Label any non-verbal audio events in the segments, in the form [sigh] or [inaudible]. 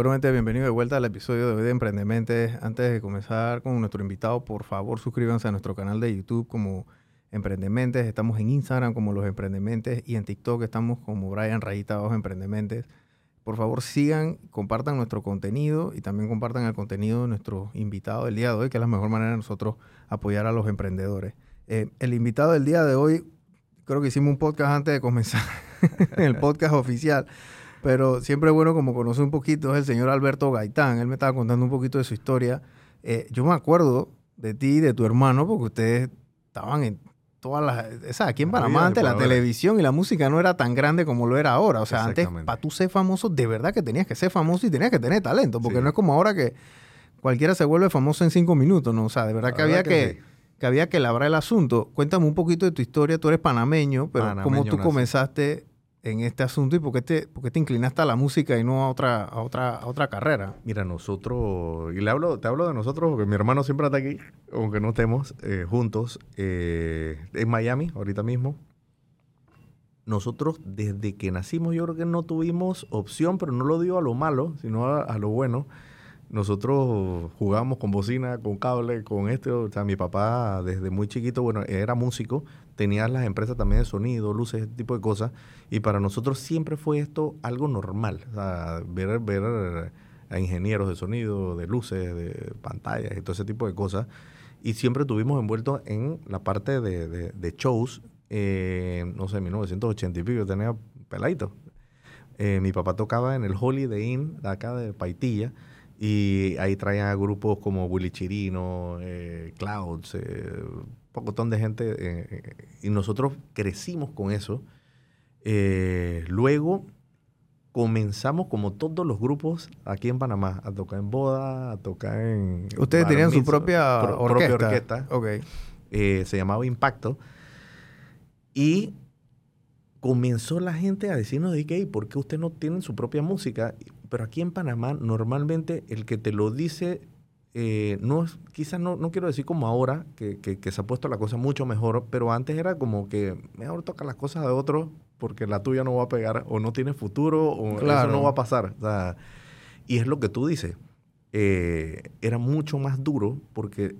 Bueno, gente, bienvenido de vuelta al episodio de hoy de Emprendementes. Antes de comenzar con nuestro invitado, por favor suscríbanse a nuestro canal de YouTube como Emprendementes. Estamos en Instagram como Los Emprendementes y en TikTok estamos como Brian Rayita Abajo Emprendementes. Por favor sigan, compartan nuestro contenido y también compartan el contenido de nuestro invitado del día de hoy, que es la mejor manera de nosotros apoyar a los emprendedores. Eh, el invitado del día de hoy, creo que hicimos un podcast antes de comenzar, [laughs] el podcast oficial, pero siempre es bueno como conocer un poquito, es el señor Alberto Gaitán. Él me estaba contando un poquito de su historia. Eh, yo me acuerdo de ti y de tu hermano, porque ustedes estaban en todas las... O sea, aquí en Panamá antes la televisión y la música no era tan grande como lo era ahora. O sea, antes para tú ser famoso, de verdad que tenías que ser famoso y tenías que tener talento, porque no es como ahora que cualquiera se vuelve famoso en cinco minutos, ¿no? O sea, de verdad que había que, que, había que labrar el asunto. Cuéntame un poquito de tu historia. Tú eres panameño, pero ¿cómo tú comenzaste en este asunto y por qué te, por te inclinaste a la música y no a otra, a otra, a otra carrera? Mira, nosotros, y le hablo, te hablo de nosotros porque mi hermano siempre está aquí, aunque no estemos eh, juntos, eh, en Miami, ahorita mismo. Nosotros, desde que nacimos, yo creo que no tuvimos opción, pero no lo digo a lo malo, sino a lo bueno nosotros jugábamos con bocina, con cable, con esto. O sea, mi papá desde muy chiquito, bueno, era músico, tenía las empresas también de sonido, luces, ese tipo de cosas. Y para nosotros siempre fue esto algo normal. O sea, ver, ver a ingenieros de sonido, de luces, de pantallas y todo ese tipo de cosas. Y siempre estuvimos envueltos en la parte de, de, shows. Eh, no sé, 1980 y pico, tenía peladito. Eh, mi papá tocaba en el Holiday Inn, acá de Paitilla y ahí traían grupos como Willy Chirino, eh, Clouds, eh, un pocotón de gente. Eh, y nosotros crecimos con eso. luego comenzamos como todos los grupos aquí en Panamá a tocar en boda, a tocar en... Ustedes tenían su propia orquesta. Propia orquesta. Okay. se llamaba Impacto. Y comenzó la gente a decirnos de que, ¿por qué ustedes no tienen su propia música? Pero aquí en Panamá, normalmente el que te lo dice, eh, no quizás no, no quiero decir como ahora, que, que, se ha puesto la cosa mucho mejor, pero antes era como que mejor toca las cosas de otro porque la tuya no va a pegar, o no tiene futuro, o eso no va a pasar. y es lo que tú dices. Eh, era mucho más duro porque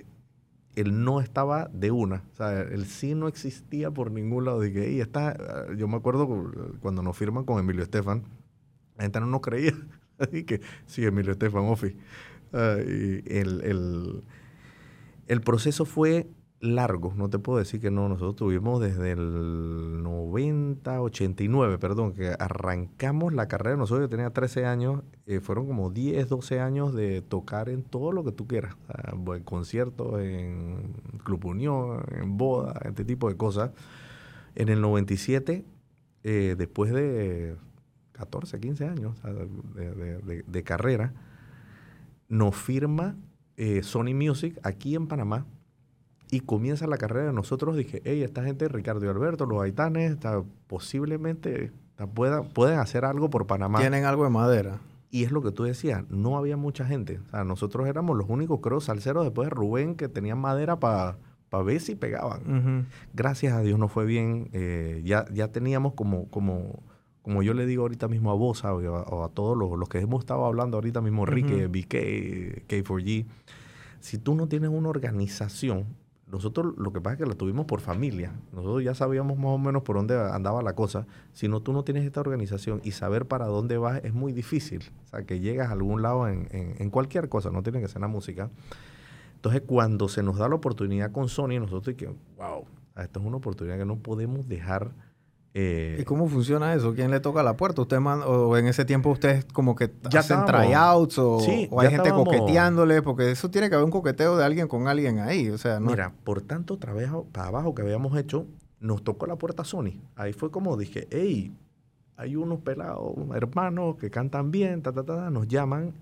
el no estaba de una. O sea, el sí no existía por ningún lado. De que, está, yo me acuerdo cuando nos firman con Emilio Estefan, la gente no nos creía. [laughs] Así que sí, Emilio Estefan Offi. Ah, y el, el, el proceso fue largo, no te puedo decir que no, nosotros tuvimos desde el 90, 89, perdón, que arrancamos la carrera, nosotros yo tenía 13 años, eh, fueron como 10, 12 años de tocar en todo lo que tú quieras, en conciertos, en Club Unión, en boda, este tipo de cosas. En el 97, eh, después de 14, 15 años de, carrera, nos firma eh, Sony Music aquí en Panamá y comienza la carrera de nosotros. Dije, hey, esta gente, Ricardo y Alberto, los haitanes, posiblemente puedan, pueden hacer algo por Panamá. Tienen algo de madera. Y es lo que tú decías, no había mucha gente. O sea, nosotros éramos los únicos, creo, salseros después de Rubén que tenían madera para ver si pegaban. Gracias a Dios no fue bien. Eh, ya, ya teníamos como, como, como yo le digo ahorita mismo a vos o a, todos los, que hemos estado hablando ahorita mismo, Ricky, BK, K4G. Si tú no tienes una organización nosotros lo que pasa es que la tuvimos por familia. Nosotros ya sabíamos más o menos por dónde andaba la cosa. Si no, tú no tienes esta organización y saber para dónde vas es muy difícil. O sea, que llegas a algún lado en, en, cualquier cosa, no tiene que ser la música. Entonces, cuando se nos da la oportunidad con Sony, nosotros que, wow, esta es una oportunidad que no podemos dejar eh, ¿Y cómo funciona eso? ¿Quién le toca la puerta? ¿Usted o en ese tiempo ustedes como que ya hacen tryouts o, hay gente coqueteándole? Porque eso tiene que haber un coqueteo de alguien con alguien ahí. O sea, Mira, por tanto trabajo para abajo que habíamos hecho, nos tocó la puerta Sony. Ahí fue como dije, hey, hay unos pelados, hermanos que cantan bien, ta, ta, ta, nos llaman.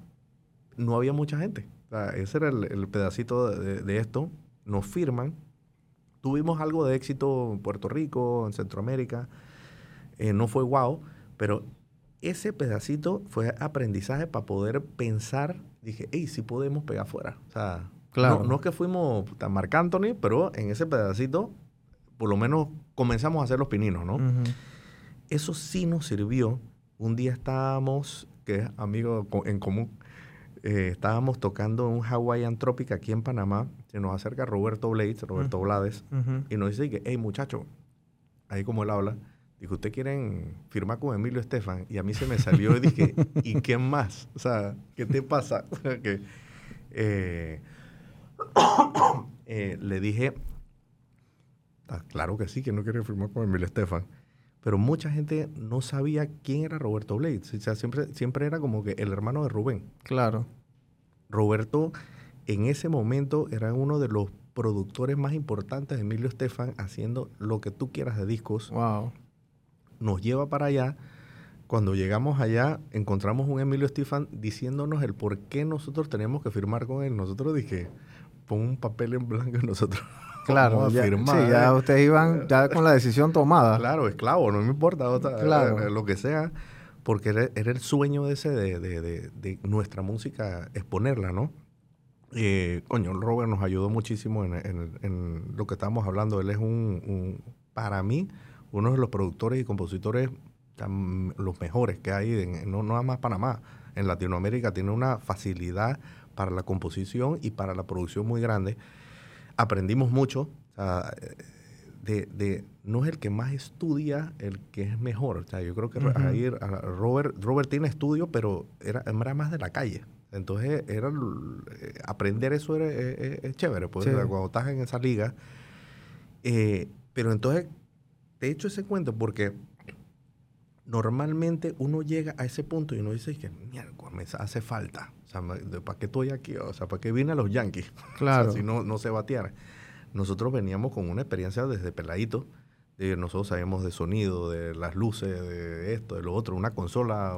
No había mucha gente. ese era el, pedacito de, de esto. Nos firman, tuvimos algo de éxito en Puerto Rico, en Centroamérica. Eh, no fue wow, pero ese pedacito fue aprendizaje para poder pensar. Dije, hey, sí podemos pegar fuera. O sea, claro. no, es que fuimos tan Marc Anthony, pero en ese pedacito, por lo menos comenzamos a hacer los pininos, ¿no? Eso sí nos sirvió. Un día estábamos, que es amigo en común, eh, estábamos tocando un Hawaiian Tropic aquí en Panamá. Se nos acerca Roberto Blades, Roberto Blades, y nos dice que, hey muchacho, ahí como él habla, dijo, ¿usted quieren firmar con Emilio Estefan? Y a mí se me salió y dije, ¿y qué más? O sea, ¿qué te pasa? [laughs] que, eh, [coughs] eh, le dije, ah, claro que sí, que no quiere firmar con Emilio Estefan. Pero mucha gente no sabía quién era Roberto Blades. O sea, siempre, siempre era como que el hermano de Rubén. Claro. Roberto en ese momento era uno de los productores más importantes de Emilio Estefan haciendo lo que tú quieras de discos. Wow. Nos lleva para allá. Cuando llegamos allá, encontramos un Emilio Estefan diciéndonos el por qué nosotros teníamos que firmar con él. Nosotros dije, pon un papel en blanco y nosotros [laughs] claro, ya, firmar. Sí, ya ustedes iban ya con la decisión tomada. Claro, esclavo, no me importa eh, lo que sea, porque era, el sueño de ese de, de, de nuestra música exponerla, ¿no? Eh, coño, Robert nos ayudó muchísimo en, lo que estábamos hablando. Él es un, para mí, uno de los productores y compositores los mejores que hay, en, no, nada más Panamá, en Latinoamérica. Tiene una facilidad para la composición y para la producción muy grande. Aprendimos mucho. de, no es el que más estudia el que es mejor. O sea, yo creo que Robert, Robert tiene estudio, pero era, era más de la calle. Entonces, era eh, aprender eso era, eh, eh, es, chévere, pues, cuando estás en esa liga. pero entonces, te he hecho ese cuento porque normalmente uno llega a ese punto y uno dice que, mierda, me hace falta. O sea, ¿para qué estoy aquí? O sea, ¿para qué vine a los Yankees? [laughs] Claro. si no, no se bateara. Nosotros veníamos con una experiencia desde peladito nosotros sabemos de sonido, de las luces, de esto, de lo otro, una consola,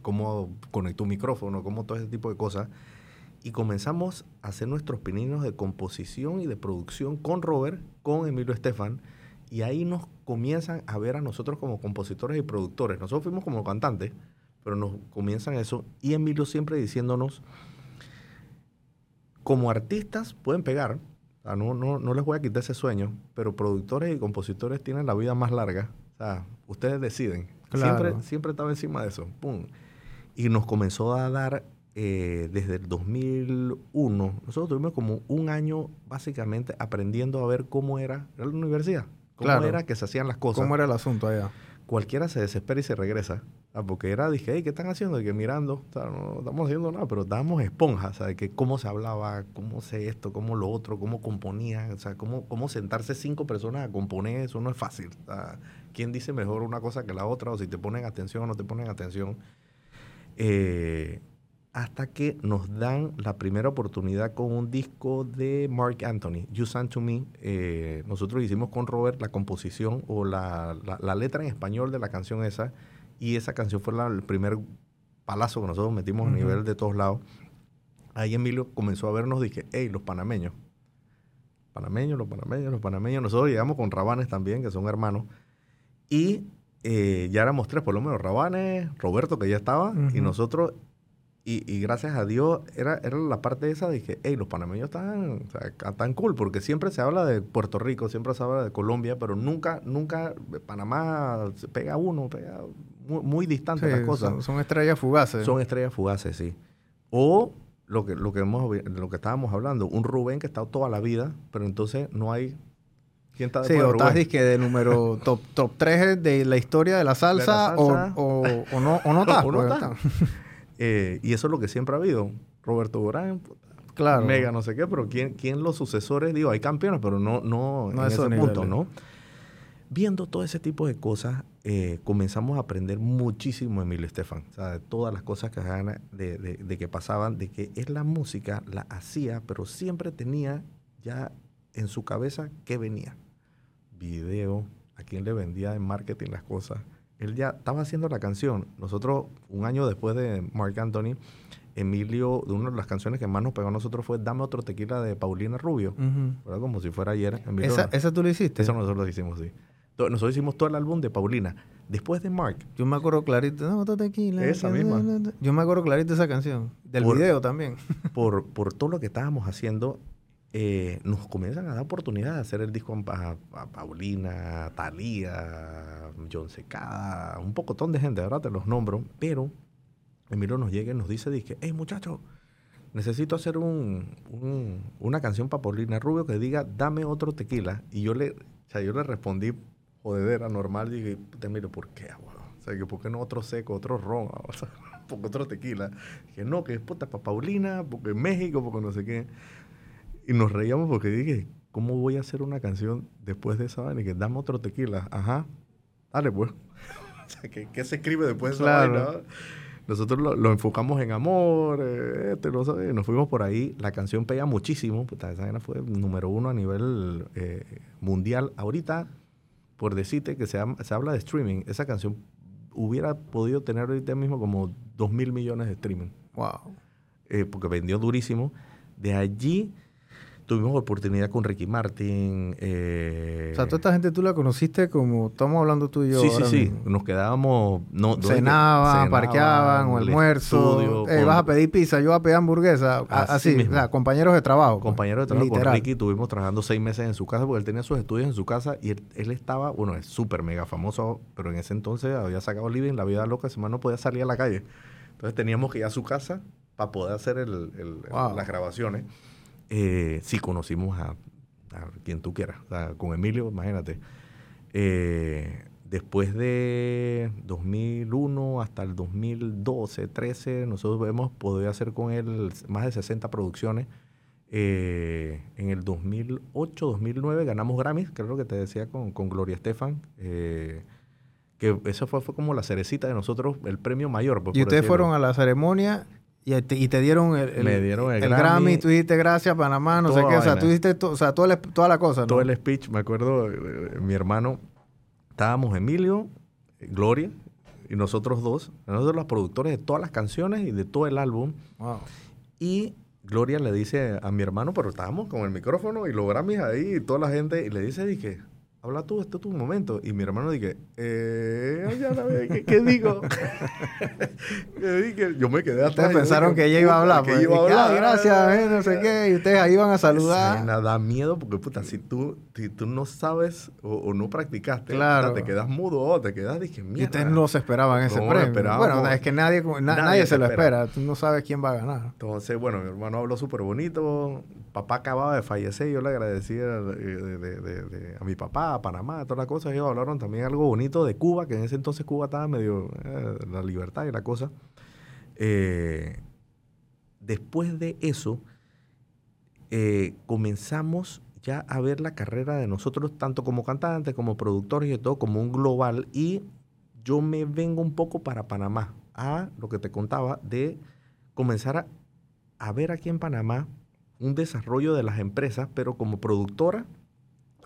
cómo conectó un micrófono, cómo todo ese tipo de cosas. Y comenzamos a hacer nuestros pininos de composición y de producción con Robert, con Emilio Estefan, y ahí nos comienzan a ver a nosotros como compositores y productores. Nosotros fuimos como cantantes, pero nos comienzan eso. Y Emilio siempre diciéndonos, como artistas pueden pegar, no, no, no les voy a quitar ese sueño, pero productores y compositores tienen la vida más larga. O sea, ustedes deciden. Siempre, siempre estaba encima de eso. Pum. Y nos comenzó a dar eh, desde el 2001. Nosotros tuvimos como un año básicamente aprendiendo a ver cómo era la universidad. Cómo era que se hacían las cosas. ¿Cómo era el asunto allá? Cualquiera se desespera y se regresa. Ah, porque era, dije, hey, ¿qué están haciendo? Y que mirando, no estamos haciendo nada, pero estábamos esponjas, ¿sabes? Que cómo se hablaba, cómo se esto, cómo lo otro, cómo componía, o sea, cómo, cómo sentarse cinco personas a componer, eso no es fácil. ¿Quién dice mejor una cosa que la otra? O si te ponen atención o no te ponen atención. Eh, hasta que nos dan la primera oportunidad con un disco de Mark Anthony, You Sang to Me. Eh, nosotros hicimos con Robert la composición o la, la letra en español de la canción esa y esa canción fue el primer palazo que nosotros metimos a nivel de todos lados. Ahí Emilio comenzó a vernos dije, hey, los panameños. Panameños, los panameños, los panameños. Nosotros llegamos con Rabanes también, que son hermanos. Y eh, ya éramos tres, por lo menos Rabanes, Roberto, que ya estaba, y nosotros y, gracias a Dios era, era la parte esa de que, hey, los panameños están, tan cool, porque siempre se habla de Puerto Rico, siempre se habla de Colombia, pero nunca, nunca Panamá se pega uno, pega muy, distante las cosas. Son, estrellas fugaces. Son estrellas fugaces, sí. O lo que, lo que, hemos, lo que estábamos hablando, un Rubén que ha estado toda la vida, pero entonces no hay ¿Quién está sí, o estás que de número [laughs] top, top 3 de la historia de la salsa, O, o, o, no, o no. [laughs] Pues, [laughs] eh, y eso es lo que siempre ha habido. Roberto Durán, claro. Mega, no sé qué, pero ¿quién, quién los sucesores? Digo, hay campeones, pero no, no, en ese punto, ¿no? Viendo todo ese tipo de cosas, eh, comenzamos a aprender muchísimo de Emilio Estefan. O sea, de todas las cosas que, de, de, de que pasaban, de que es la música, la hacía, pero siempre tenía ya en su cabeza qué venía. Video, a quién le vendía en marketing las cosas, él ya estaba haciendo la canción. Nosotros, un año después de Mark Anthony, Emilio, de una de las canciones que más nos pegó a nosotros fue Dame otro tequila de Paulina Rubio. Como si fuera ayer. ¿Esa, ¿Esa, tú lo hiciste? Eso nosotros lo hicimos, sí. Nosotros hicimos todo el álbum de Paulina. Después de Mark. Yo me acuerdo clarito. Dame otro tequila. Esa misma. Yo me acuerdo clarito esa canción. Del video también. [laughs] por, por todo lo que estábamos haciendo eh, nos comienzan a dar oportunidad de hacer el disco a, Paulina, Talía, John Secada, un pocotón de gente, ahora te los nombro, pero Emilio nos llega y nos dice, dice, hey muchacho, necesito hacer un, un- una canción para Paulina Rubio que diga, dame otro tequila. Y yo le, o sea, yo le respondí, jodedera, normal, dije, puta Emilio, ¿por qué, weón? O sea, ¿por qué no otro seco, otro ron, o sea, [laughs] porque otro tequila? Que no, que es puta para Paulina, porque en México, porque no sé qué. Y nos reíamos porque dije, ¿cómo voy a hacer una canción después de esa vaina? Y que dame otro tequila. Ajá, dale pues. [laughs] o sea, ¿qué, qué se escribe después de esa Claro. vaina? Nosotros lo, lo enfocamos en amor, eh, este, lo sabe, nos fuimos por ahí. La canción pega muchísimo. Puta, esa vaina fue número uno a nivel eh, mundial. Ahorita, por decirte que se, se habla de streaming, esa canción hubiera podido tener ahorita mismo como 2 mil millones de streaming Wow. eh, porque vendió durísimo. De allí tuvimos oportunidad con Ricky Martin. eh, O sea, toda esta gente tú la conociste como estamos hablando tú y yo. sí, sí, ahora sí. mismo. Nos quedábamos. No, Cenaban, parqueaban, o almuerzo. estudio, Eh, con vas a pedir pizza, yo voy a pedir hamburguesa. Así Así, mismo. o sea, compañeros de trabajo. pues, Compañero de trabajo con literal. Ricky, estuvimos trabajando seis meses en su casa porque él tenía sus estudios en su casa y él, él estaba, bueno, es súper mega famoso, pero en ese entonces había sacado Living, la vida loca, ese man no podía salir a la calle. Entonces teníamos que ir a su casa para poder hacer el- el- Wow. las grabaciones. Eh, sí, conocimos a, a quien tú quieras, o sea, con Emilio, imagínate. Eh, después de 2001 hasta el 2012, 13, nosotros hemos podido hacer con él más de 60 producciones. Eh, en el 2008, 2009 ganamos Grammys, lo que te decía con, con Gloria Estefan. eh, que eso fue, fue como la cerecita de nosotros, el premio mayor. pues, Y ustedes decirlo. fueron a la ceremonia y te, y te dieron el, el- Me dieron el el Grammy. Grammy. Tú dijiste gracias, Panamá, no sé qué. O sea, tú dijiste to- o sea, toda, la, toda la cosa. ¿no? todo el speech, me acuerdo, eh, mi hermano, estábamos Emilio, eh, Gloria y nosotros dos, nosotros los productores de todas las canciones y de todo el álbum. Wow. Y Gloria le dice a mi hermano, pero estábamos con el micrófono y los Grammys ahí y toda la gente, y le dice, dije, habla tú, este es tu momento. Y mi hermano dije, eh, ya la ve, ¿qué, qué digo? [laughs] Yo me quedé atrás. Ustedes pensaron dije, que ella iba a hablar. Pues, que iba a y "Ay, hablar. gracias, eh, no sé qué. Y ustedes ahí iban a saludar. Sí, da miedo porque, puta, si tú, si tú no sabes o, o no practicaste, Claro. puta, te quedas mudo o te quedas, dije, Y mierda. ustedes no se esperaban ese premio. Bueno, es que nadie, na- nadie, Nadie se se lo espera. espera. Tú no sabes quién va a ganar. Entonces, bueno, mi hermano habló súper bonito. Papá acababa de fallecer. Yo le agradecía eh, de- de- de- a mi papá, a Panamá, todas las cosas. Ellos hablaron también algo bonito de Cuba, que en ese entonces Cuba estaba medio eh, la libertad y la cosa. Eh, después de eso, comenzamos ya a ver la carrera de nosotros, tanto como cantantes, como productores y todo, como un global. Y yo me vengo un poco para Panamá, a lo que te contaba, de comenzar a, a ver aquí en Panamá un desarrollo de las empresas, pero como productora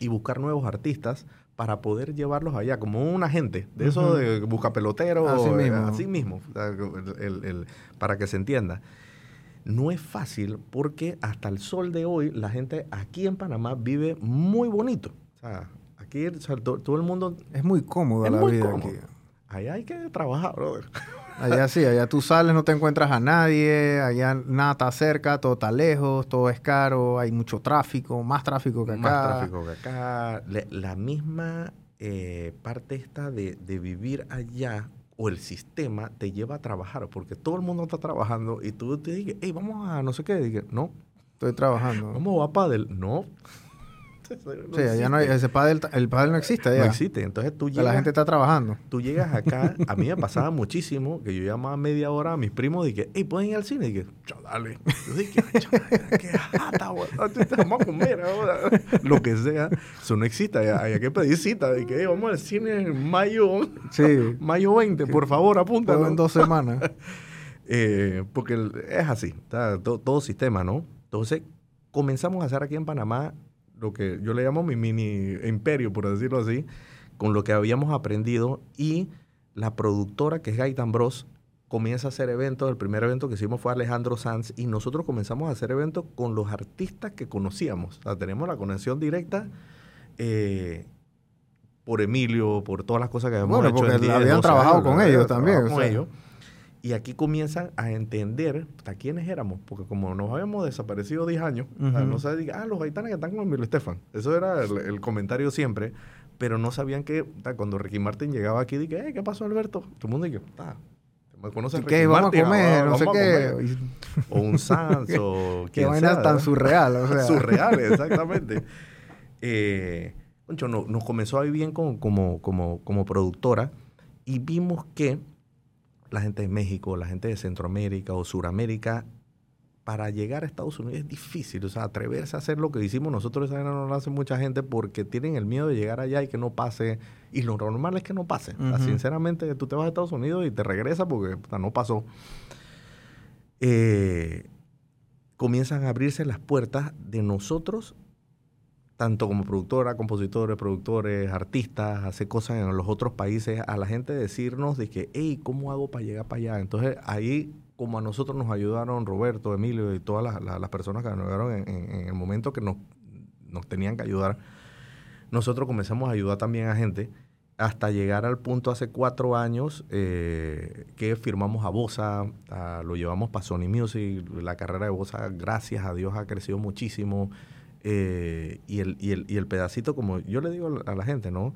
y buscar nuevos artistas para poder llevarlos allá, como un agente, de eso de busca pelotero, Así mismo. así mismo, el- el- el- para que se entienda. No es fácil porque hasta el sol de hoy la gente aquí en Panamá vive muy bonito. O sea, aquí o sea, to- todo el mundo, Es muy cómoda Es la muy vida cómodo. aquí. allá hay que trabajar, brother. Allá sí, allá tú sales, no te encuentras a nadie, allá nada está cerca, todo está lejos, todo es caro, hay mucho tráfico, más tráfico que acá. Más tráfico que acá. La, misma eh, parte esta de, de vivir allá o el sistema te lleva a trabajar porque todo el mundo está trabajando y tú te dices, hey, vamos a no sé qué. Dije, no, Estoy trabajando. vamos a pádel. No. [laughs] Sí, allá no hay, ese pádel, el pádel no existe allá. No existe. Entonces tú llegas, la gente está trabajando. tú llegas acá. A mí me pasaba muchísimo que yo llamaba media hora a mis primos y dije, hey, ¿pueden ir al cine? Y dije, "Chao, dale. Yo dije, "Ay, chao, qué jata. Vamos a comer ahora. Lo que sea. Eso no existe. Allá, hay que pedir cita. Dije, hey, vamos al cine en mayo, Sí, [laughs] mayo 20. Por favor, todo apúntalo. en dos semanas. [laughs] Eh, porque es así, está to- todo sistema, ¿no? Entonces, comenzamos a hacer aquí en Panamá lo que yo le llamo mi mini imperio, por decirlo así, con lo que habíamos aprendido y la productora, que es Gaitan Bros, comienza a hacer eventos. El primer evento que hicimos fue Alejandro Sanz y nosotros comenzamos a hacer eventos con los artistas que conocíamos. O sea, tenemos la conexión directa eh, por Emilio, por todas las cosas que habíamos Bueno, hecho. porque en 10, habían 12 trabajado años, con ellos también, o Con sea. ellos. Y aquí comienzan a entender a quiénes éramos, porque como nos habíamos desaparecido 10 años, no se diga, ah, los gaitanes que están con Emilio Estefan. Eso era el, el comentario siempre, pero no sabían que cuando Ricky Martin llegaba aquí, dije, "Eh, ¿qué pasó, Alberto? Todo el mundo dije, ah, ¿Me conoces? ¿Qué Ricky vamos a Martin? comer? Ah, no sé qué. O un [laughs] Sans o Qué quien vaina sea, tan surreal, o [laughs] sea. Surreales, [laughs] exactamente. Eh, concho, no- nos comenzó a ir bien como, como, como, como productora y vimos que la gente de México, la gente de Centroamérica o Suramérica, para llegar a Estados Unidos es difícil. O sea, atreverse a hacer lo que hicimos nosotros, esa no lo hace mucha gente porque tienen el miedo de llegar allá y que no pase. Y lo normal es que no pase. O sea, Ujú. sinceramente, tú te vas a Estados Unidos y te regresas porque no pasó. Eh, comienzan a abrirse las puertas de nosotros, tanto como productora, compositores, productores, artistas, hacer cosas en los otros países, a la gente decirnos de que, hey, ¿cómo hago para llegar para allá? Entonces ahí, como a nosotros nos ayudaron Roberto, Emilio y todas las, las- personas que nos ayudaron en el momento que nos, nos tenían que ayudar, nosotros comenzamos a ayudar también a gente hasta llegar al punto hace cuatro años eh, que firmamos a Bosa, a- lo llevamos para Sony Music, la carrera de Bosa, gracias a Dios, ha crecido muchísimo. Eh, y, el, y, el, y el pedacito, como yo le digo a la gente, ¿no?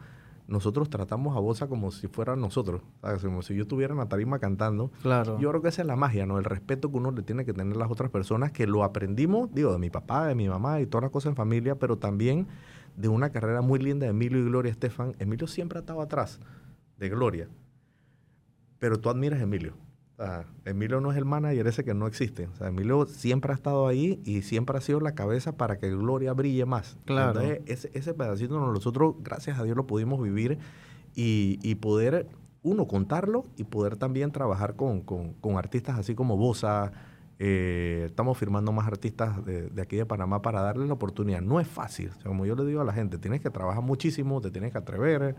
Nosotros tratamos a Bosa como si fuera nosotros, ¿sabes? Como si yo estuviera en la tarima cantando. Claro. Yo creo que esa es la magia, ¿no? El respeto que uno le tiene que tener a las otras personas, que lo aprendimos, digo, de mi papá, de mi mamá y todas las cosas en familia, pero también de una carrera muy linda de Emilio y Gloria Estefan. Emilio siempre ha estado atrás de Gloria, pero tú admiras a Emilio. O sea, Emilio no es el manager ese que no existe. O sea, Emilio siempre ha estado ahí y siempre ha sido la cabeza para que Gloria brille más. Claro. Entonces, ese, ese pedacito nosotros, gracias a Dios, lo pudimos vivir y, y poder, uno, contarlo y poder también trabajar con, con- con artistas así como Bosa. Eh, estamos firmando más artistas de, de aquí de Panamá para darles la oportunidad. No es fácil. O sea, como yo le digo a la gente, tienes que trabajar muchísimo, te tienes que atrever.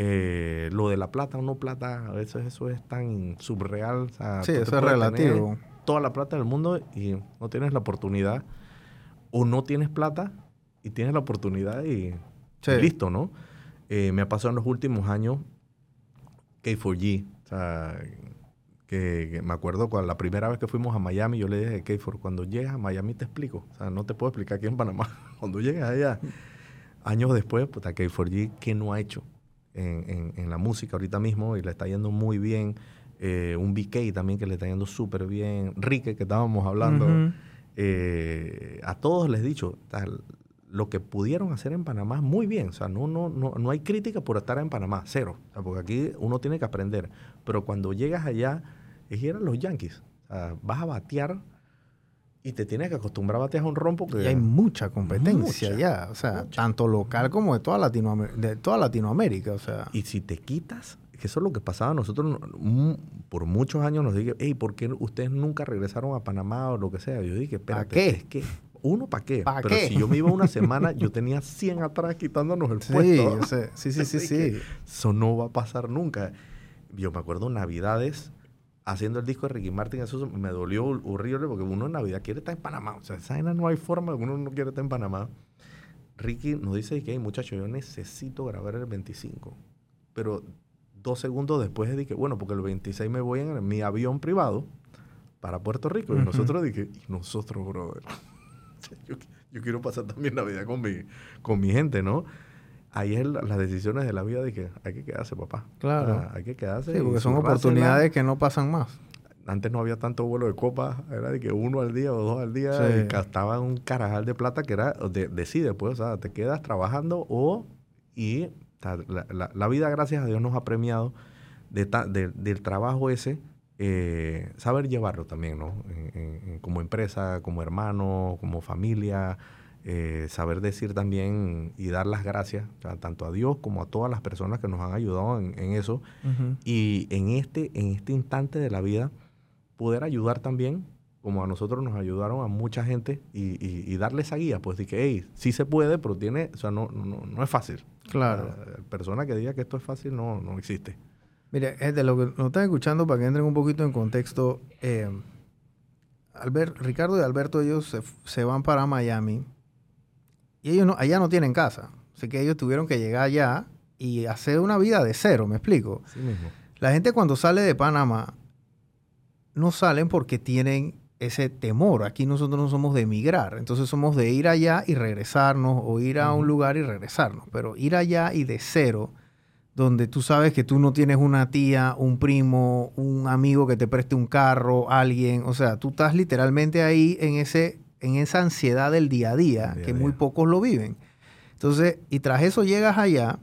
Eh, lo de la plata o no plata, a veces eso es tan subreal. o sea, Sí, eso es relativo. Toda la plata del mundo y no tienes la oportunidad. O no tienes plata y tienes la oportunidad y, Sí. y listo, ¿no? Eh, me ha pasado en los últimos años K4G. O sea, que, que me acuerdo cuando la primera vez que fuimos a Miami, yo le dije a K4, cuando llegas a Miami te explico. O sea, no te puedo explicar aquí en Panamá. [laughs] cuando llegues allá, [laughs] años después, pues a K4G, ¿qué no ha hecho en, en- en la música ahorita mismo? Y le está yendo muy bien. Eh, un BK también que le está yendo súper bien. Rique, que estábamos hablando. Eh, a todos les he dicho, tal, lo que pudieron hacer en Panamá, muy bien. O sea, no, no, no, no hay crítica por estar en Panamá, cero. O sea, porque aquí uno tiene que aprender. Pero cuando llegas allá, es ir a los Yankees. O sea, vas a batear y te tienes que acostumbrar a batear un rompo que... Y hay mucha competencia Mucha, ya, o sea, mucha. tanto local como de toda, Latinoamer- de toda Latinoamérica, o sea. Y si te quitas, que eso es lo que pasaba, nosotros por muchos años nos dije, hey, ¿por qué ustedes nunca regresaron a Panamá o lo que sea? Yo dije, espérate, qué? es que, uno, ¿para qué? ¿Pa Pero qué? si yo me iba una [laughs] semana, yo tenía 100 atrás quitándonos el Sí, puesto. yo sé. sí, sí, sí, [laughs] sí. Eso no va a pasar nunca. Yo me acuerdo Navidades haciendo el disco de Ricky Martin, eso me dolió horrible porque uno en Navidad quiere estar en Panamá. O sea, esa vaina no hay forma de que uno no quiere estar en Panamá. Ricky nos dice que, hey, muchacho, yo necesito grabar el 25. Pero dos segundos después dije, bueno, porque el 26 me voy en mi avión privado para Puerto Rico. Y nosotros dije, y nosotros, brother. [laughs] yo, yo quiero pasar también Navidad con mi, con mi gente, ¿no? Ahí es la- las decisiones de la vida de que hay que quedarse, papá. Claro. Hay que quedarse. Sí, porque son oportunidades que no pasan más. Antes no había tanto vuelo de copa, era de que uno al día o dos al día Sí. y gastaban un carajal de plata que era, de, decide pues, o sea, te quedas trabajando o, y la, la- la vida, gracias a Dios, nos ha premiado de ta- de- del trabajo ese, eh, saber llevarlo también, ¿no? En- en- en- como empresa, como hermano, como familia, eh, saber decir también y dar las gracias, o sea, tanto a Dios como a todas las personas que nos han ayudado en, en eso. Y en este, en este instante de la vida, poder ayudar también, como a nosotros nos ayudaron a mucha gente, y, y- y darle esa guía, pues de que, hey, sí se puede, pero tiene, o sea, no, no, no es fácil. Claro. La persona que diga que esto es fácil no, no existe. Mire, gente, lo que nos están escuchando, para que entren un poquito en contexto, eh, Albert, Ricardo y Alberto, ellos se, se van para Miami y ellos no, allá no tienen casa. Así que ellos tuvieron que llegar allá y hacer una vida de cero, ¿me explico? Así mismo. La gente cuando sale de Panamá no salen porque tienen ese temor. Aquí nosotros no somos de emigrar, entonces somos de ir allá y regresarnos o ir a un lugar y regresarnos. Pero ir allá y de cero, donde tú sabes que tú no tienes una tía, un primo, un amigo que te preste un carro, alguien, o sea, tú estás literalmente ahí en ese en esa ansiedad del día a día, que muy pocos lo viven. Entonces, y tras eso llegas allá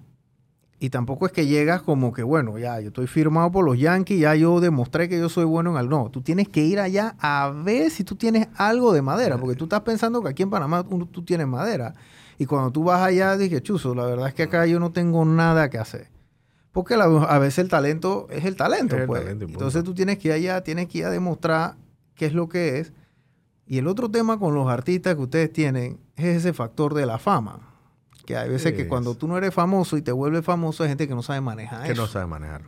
y tampoco es que llegas como que, bueno, ya yo estoy firmado por los Yankees, ya yo demostré que yo soy bueno en algo. No, tú tienes que ir allá a ver si tú tienes algo de madera, porque tú estás pensando que aquí en Panamá tú, tienes madera. Y cuando tú vas allá, dije, chuzo, la verdad es que acá yo no tengo nada que hacer. Porque a veces el talento es el talento, pues. Entonces tú tienes que ir allá, tienes que ir a demostrar qué es lo que es. Y el otro tema con los artistas que ustedes tienen es ese factor de la fama. Que hay veces que cuando tú no eres famoso y te vuelves famoso, hay gente que no sabe manejar que eso. Que no sabe manejarlo.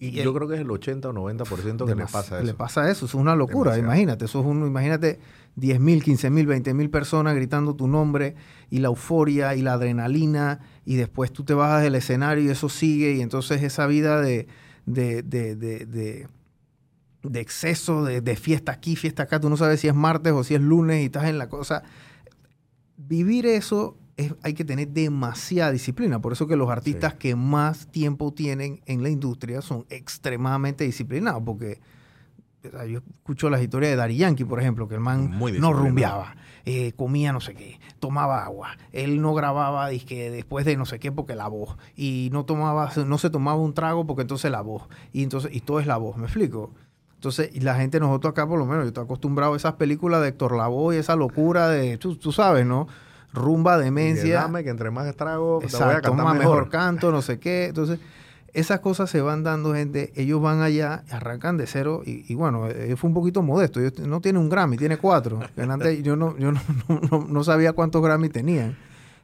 Y, yo creo que es el 80 o 90% que le pasa eso. Le pasa eso, es una locura, imagínate, eso es un, imagínate 10 mil, 15 mil, 20 mil personas gritando tu nombre y la euforia y la adrenalina y después tú te bajas del escenario y eso sigue y entonces esa vida de, de, de, de, de exceso, de, fiesta aquí, fiesta acá, tú no sabes si es martes o si es lunes y estás en la cosa. Vivir eso hay que tener demasiada disciplina. Por eso que los artistas que más tiempo tienen en la industria son extremadamente disciplinados, porque yo escucho las historias de Dari Yankee, por ejemplo, que el man no rumbeaba, eh, comía no sé qué, tomaba agua, él no grababa que después de no sé qué porque la voz, y no tomaba, no se tomaba un trago porque entonces la voz, y entonces, y todo es la voz, ¿me explico? Entonces, y la gente, nosotros acá por lo menos, yo estoy acostumbrado a esas películas de Héctor Lavoe y esa locura de, tú, tú sabes, ¿no? rumba, demencia. Dame que entre más trago, te voy a cantar mejor. canto, no sé qué. Entonces, esas cosas se van dando, gente. Ellos van allá, arrancan de cero y, bueno, él fue un poquito modesto. no tiene un Grammy, tiene cuatro. Antes yo no, yo no, sabía cuántos Grammy tenían.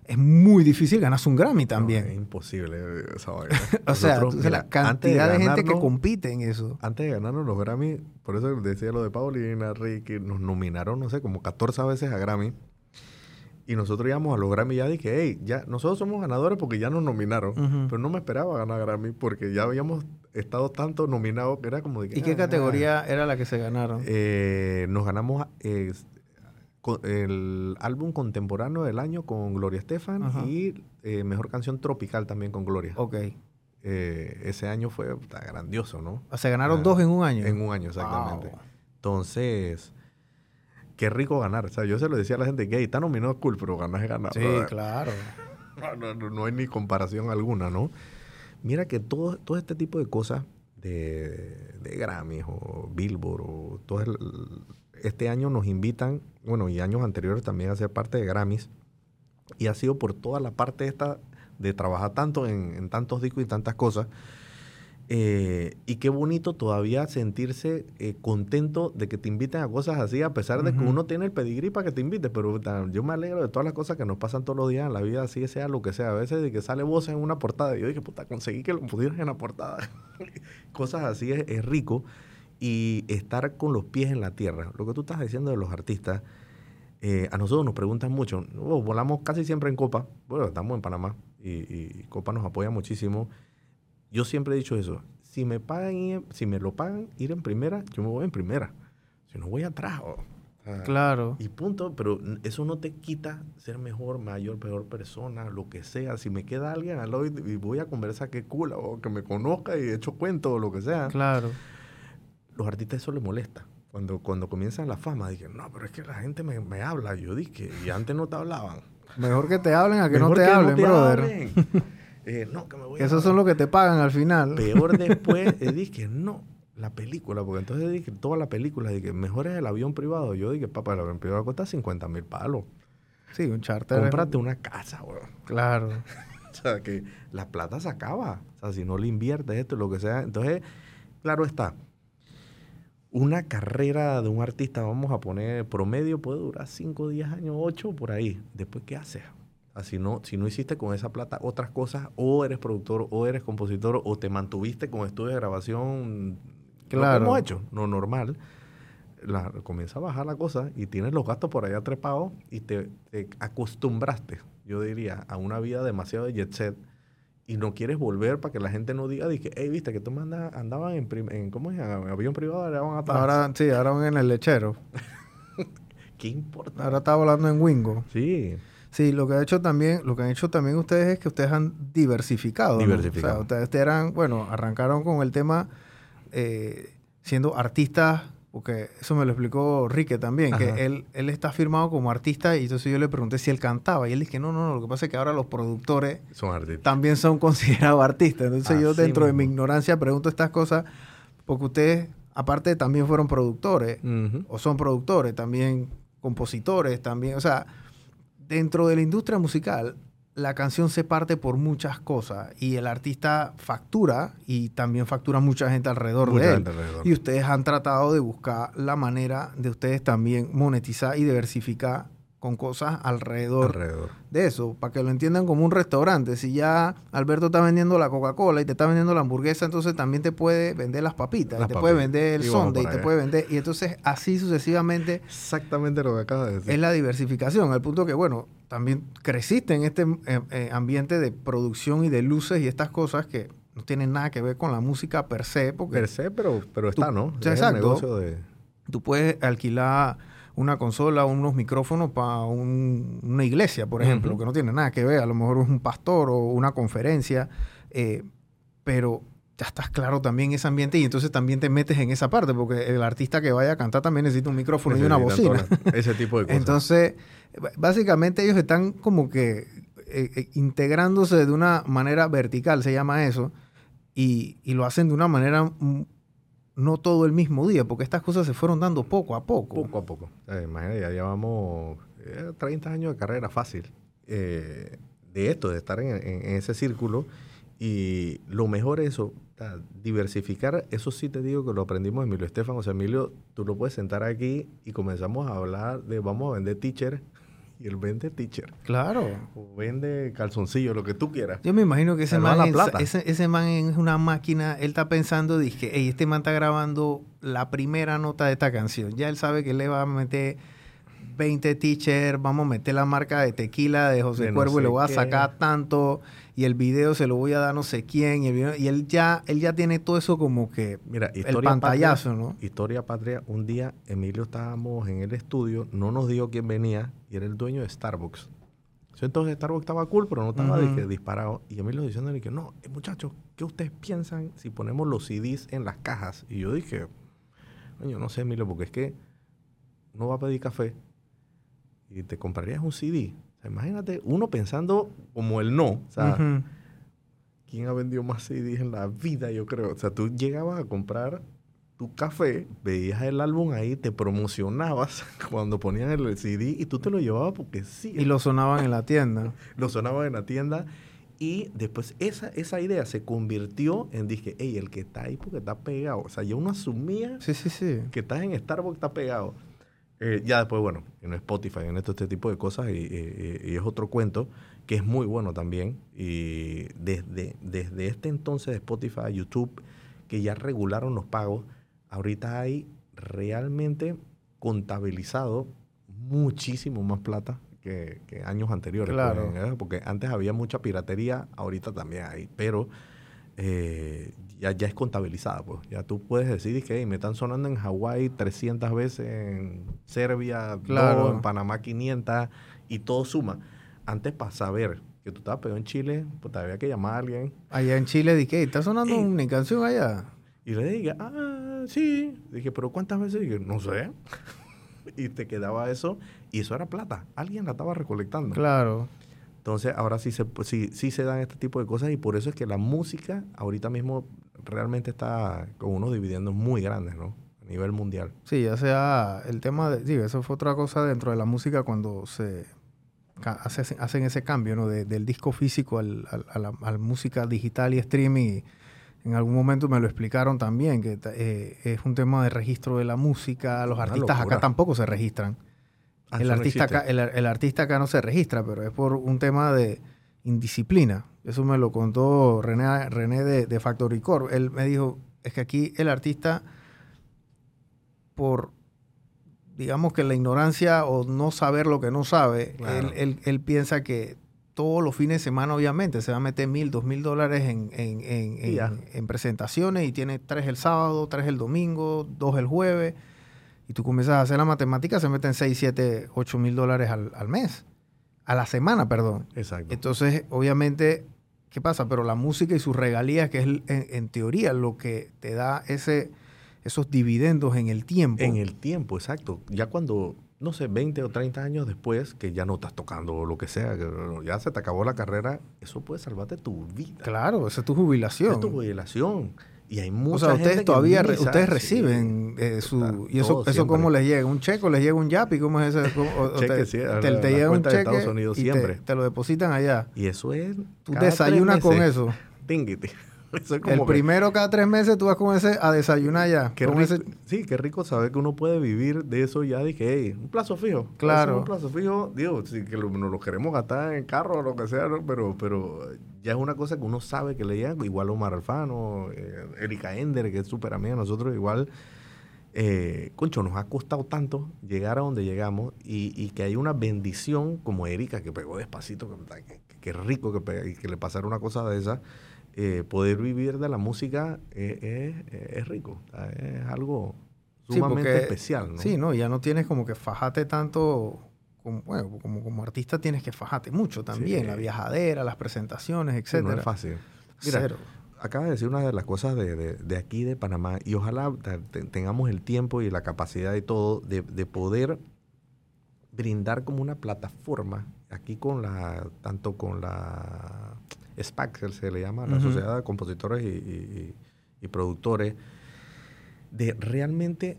Es muy difícil ganarse un Grammy también. es imposible esa [laughs] o sea, la cantidad de, gente que compite en eso. Antes de ganarnos los Grammy, por eso decía lo de Paulina Ricky, nos nominaron, no sé, como 14 veces a Grammy. Y nosotros íbamos a los Grammy y ya dije, hey, ya, nosotros somos ganadores porque ya nos nominaron. Pero no me esperaba ganar Grammy porque ya habíamos estado tanto nominados que era como de ¿Y qué ah, categoría era la que se ganaron? Eh, nos ganamos el álbum contemporáneo del año con Gloria Estefan y eh, mejor canción tropical también con Gloria. Ok. Eh, ese año fue grandioso, ¿no? Se ganaron dos en un año. En un año, exactamente. Entonces qué rico ganar. O sea, yo se lo decía a la gente que está nominado cool, pero ganar es ganar. Sí, claro. [laughs] No, no, hay ni comparación alguna, ¿no? Mira que todo, todo este tipo de cosas de, de Grammys o Billboard o todo este año nos invitan, bueno, y años anteriores también a ser parte de Grammys. Y ha sido por toda la parte esta de trabajar tanto en, en tantos discos y tantas cosas eh, y qué bonito todavía sentirse eh, contento de que te inviten a cosas así, a pesar de que uno tiene el pedigrí para que te invite. Pero yo me alegro de todas las cosas que nos pasan todos los días en la vida, así sea lo que sea. A veces de que sale voz en una portada. Y yo dije, puta, conseguí que lo pusieras en la portada. [laughs] cosas así es, rico. Y estar con los pies en la tierra. Lo que tú estás diciendo de los artistas, eh, a nosotros nos preguntan mucho. Oh, volamos casi siempre en Copa. Bueno, estamos en Panamá y, y Copa nos apoya muchísimo yo siempre he dicho eso. Si me pagan, si me lo pagan ir en primera, yo me voy en primera. Si no voy atrás. claro. Y punto. Pero eso no te quita ser mejor, mayor, peor persona, lo que sea. Si me queda alguien al lado y, voy a conversar, que cool, o que me conozca y hecho cuento o lo que sea. Claro. Los artistas eso les molesta. Cuando, cuando comienzan la fama, dije, no, pero es que la gente me, me habla. Yo dije, y antes no te hablaban. Mejor que te hablen a que no te hablen, brother. [laughs] Eh, no, que me voy Esos son los que te pagan al final. Peor [laughs] después, eh, dije, no, la película, porque entonces dije, toda la película, dije, mejor es el avión privado. Yo dije, papá, el avión privado cuesta 50 mil palos. Sí, un charter. Cómprate una casa, weón. Claro. [laughs] o sea, que la plata se acaba. O sea, si no le inviertes esto, lo que sea. Entonces, claro está. Una carrera de un artista, vamos a poner promedio, puede durar 5, 10 años, 8, por ahí. Después, ¿qué haces? Así no, si no hiciste con esa plata otras cosas, o eres productor, o eres compositor, o te mantuviste con estudios de grabación, claro. lo hemos hecho, no normal, la, comienza a bajar la cosa y tienes los gastos por allá trepados y te, acostumbraste, yo diría, a una vida demasiado de jet set y no quieres volver para que la gente no diga, dije, hey, viste que tú andaban en, en, ¿cómo es? En avión privado, ahora van atrás. Ahora, sí, ahora van en el lechero. [laughs] ¿Qué importa? Ahora está volando en Wingo. Sí. Sí, lo que ha hecho también, lo que han hecho también ustedes es que ustedes han diversificado. ¿no? Diversificado. O sea, ustedes, ustedes eran, bueno, arrancaron con el tema eh, siendo artistas, porque eso me lo explicó Rique también, Ajá. que él, él está firmado como artista y entonces yo le pregunté si él cantaba y él dije, no, no, no, lo que pasa es que ahora los productores Son artistas. también son [laughs] considerados artistas. Entonces yo Así dentro de mi ignorancia pregunto estas cosas porque ustedes, aparte, también fueron productores o son productores, también compositores, también, o sea, dentro de la industria musical, la canción se parte por muchas cosas y el artista factura y también factura mucha gente alrededor Mucha de él. alrededor. Y ustedes han tratado de buscar la manera de ustedes también monetizar y diversificar con cosas alrededor Alrededor. de eso, para que lo entiendan como un restaurante. Si ya Alberto está vendiendo la Coca-Cola y te está vendiendo la hamburguesa, entonces también te puede vender las papitas, Las y te puede vender el Y sonde, y te puede vender. Y entonces así sucesivamente Exactamente lo que acabas de decir. es la diversificación, al punto que, bueno, también creciste en este eh, eh, ambiente de producción y de luces y estas cosas que no tienen nada que ver con la música per se, porque Per se, pero, pero está, ¿no? sea, Es el exacto. negocio de... tú puedes alquilar una consola unos micrófonos para una iglesia, por ejemplo, que no tiene nada que ver, a lo mejor es un pastor o una conferencia, eh, pero ya estás claro también en ese ambiente y entonces también te metes en esa parte, porque el artista que vaya a cantar también necesita un micrófono y una bocina. Ese tipo de cosas. Entonces, básicamente ellos están como que eh, eh, integrándose de una manera vertical, se llama eso, y, y lo hacen de una manera mm, no todo el mismo día, porque estas cosas se fueron dando poco a poco. Poco a poco. Eh, imagínate, ya llevamos eh, 30 años de carrera fácil eh, de esto, de estar en, en- en ese círculo. Y lo mejor es eso, diversificar. Eso sí te digo que lo aprendimos de Emilio Estefan. O sea, Emilio, tú lo puedes sentar aquí y comenzamos a hablar de vamos a vender teacher. [laughs] Y él vende teacher. Claro. O vende calzoncillo, lo que tú quieras. Yo me imagino que ese man, la es, plata. ese, ese man es una máquina, él está pensando, dije, hey, este man está grabando la primera nota de esta canción. Ya él sabe que le va a meter 20 teachers, vamos a meter la marca de tequila de José De no Cuervo y le sé voy a qué. sacar tanto y el video se lo voy a dar no sé quién y, el video- y él ya él ya tiene todo eso como que Mira, el pantallazo, patria, ¿no? Historia patria. Un día Emilio estábamos en el estudio, no nos dijo quién venía y era el dueño de Starbucks. Entonces Starbucks estaba cool, pero no estaba Ujú. dizque, disparado. Y Emilio diciéndole que no, eh, muchachos, ¿qué ustedes piensan si ponemos los CDs en las cajas? Y yo dije, coño, no sé, Emilio, porque es que uno va a pedir café y te comprarías un CD. Imagínate, uno pensando como el no. O sea. ¿Quién ha vendido más CDs en la vida? Yo creo. O sea, tú llegabas a comprar tu café, veías el álbum ahí, te promocionabas [laughs] cuando ponían el CD y tú te lo llevabas porque sí. Y lo sonaban en la tienda. [laughs] lo sonaba en la tienda. Y después esa, esa idea se convirtió en, dije, hey, el que está ahí porque está pegado. O sea, ya uno asumía Sí, sí, sí. que estás en Starbucks, está pegado. Eh, ya después, bueno, en Spotify, en esto, este tipo de cosas, y, y- y es otro cuento que es muy bueno también. Y desde, desde este entonces de Spotify, YouTube, que ya regularon los pagos, ahorita hay realmente contabilizado muchísimo más plata que, que años anteriores. pues, Claro. ¿eh? porque antes había mucha piratería, ahorita también hay, pero eh, ya, ya es contabilizada. Pues. Ya tú puedes decir que "Hey, me están sonando en Hawái 300 veces, en Serbia Claro. en Panamá 500 y todo suma. Antes para saber que tú estabas pegado en Chile, pues te había que llamar a alguien Allá en Chile dije, "Ey, ¿está sonando una canción allá? y le diga, ah, sí. Dije, pero ¿cuántas veces? Dije, no sé. [laughs] y te quedaba eso y eso era plata. Alguien la estaba recolectando. Claro. Entonces, ahora sí se, pues, sí, sí se dan este tipo de cosas y por eso es que la música ahorita mismo realmente está con unos dividendos muy grandes, ¿no? A nivel mundial. Sí, ya sea el tema de, digo, eso fue otra cosa dentro de la música cuando se hace- hacen ese cambio, ¿no? De- del disco físico al, al- a la música digital y streaming. En algún momento me lo explicaron también, que eh, es un tema de registro de la música. Los Una artistas locura. acá tampoco se registran. Ah, el, no artista acá, el, el artista acá no se registra, pero es por un tema de indisciplina. Eso me lo contó René, René de, de Factory Core. Él me dijo, es que aquí el artista, por, digamos que la ignorancia o no saber lo que no sabe, Claro. él, él- él piensa que todos los fines de semana, obviamente, se va a meter mil, dos mil dólares en, en- en- en- en presentaciones y tiene tres el sábado, tres el domingo, dos el jueves y tú comienzas a hacer la matemática, se meten 6, 7, 8 mil dólares al, al mes. a la semana, perdón. Exacto. Entonces, obviamente, ¿qué pasa? Pero la música y sus regalías, que es en, en teoría lo que te da ese, esos dividendos en el tiempo. En el tiempo, exacto. Ya cuando, no sé, 20 o 30 años después, que ya no estás tocando o lo que sea, que ya se te acabó la carrera, eso puede salvarte tu vida. Claro, esa es tu jubilación. Es tu jubilación. Y hay O sea, ustedes todavía re- ustedes sí. reciben eh, su y eso eso siempre. cómo les llega un cheque o les llega un yapi cómo es ese ¿Cómo- o- o Cheque, te, sí, a te- la- te la llega un cuenta de cheque Estados Unidos y siempre. Te, lo depositan allá Y eso es. tú desayunas con eso Tinguiti. [laughs] Eso es como el que- primero cada tres meses tú vas con ese a desayunar ya Qué con rico- ese sí, qué rico saber que uno puede vivir de eso ya. Dije, hey, un plazo fijo. Claro. Un plazo fijo, digo, si que lo, nos lo queremos gastar en carro o lo que sea, ¿no? pero, pero ya es una cosa que uno sabe que le llega. Igual Omar Alfano, eh, Erika Ender, que es súper amiga de nosotros, igual. Eh, concho, nos ha costado tanto llegar a donde llegamos y, y que hay una bendición como Erika que pegó despacito, que, que, que rico que, que le pasara una cosa de esa. Eh, poder vivir de la música eh, es, es rico, es algo Sí, sumamente porque- especial. ¿no? sí no ya no tienes como que fajate tanto como, bueno, como como artista tienes que fajate mucho también Sí. la viajadera las presentaciones Sí, etcétera no es fácil. Mira, Cero. acaba de decir una de las cosas de, de- de aquí de Panamá y ojalá te- te- tengamos el tiempo y la capacidad y todo de, de poder brindar como una plataforma aquí con la tanto con la SPAC se le llama la. Sociedad de Compositores y, y- y Productores de realmente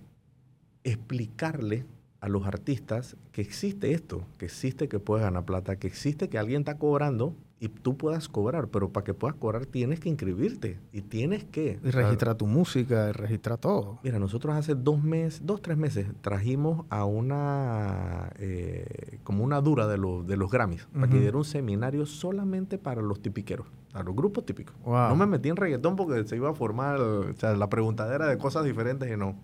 explicarle a los artistas que existe esto, que existe que puedes ganar plata, que existe que alguien está cobrando y tú puedas cobrar, pero para que puedas cobrar tienes que inscribirte y tienes que... y registra tu música y registra todo Mira, nosotros hace dos meses, dos, tres meses, trajimos a una, eh, como una dura de los, de los Grammys, para que diera un seminario solamente para los tipiqueros, a los grupos típicos. Wow. No me metí en reggaetón porque se iba a formar, o sea, la preguntadera de cosas diferentes y no.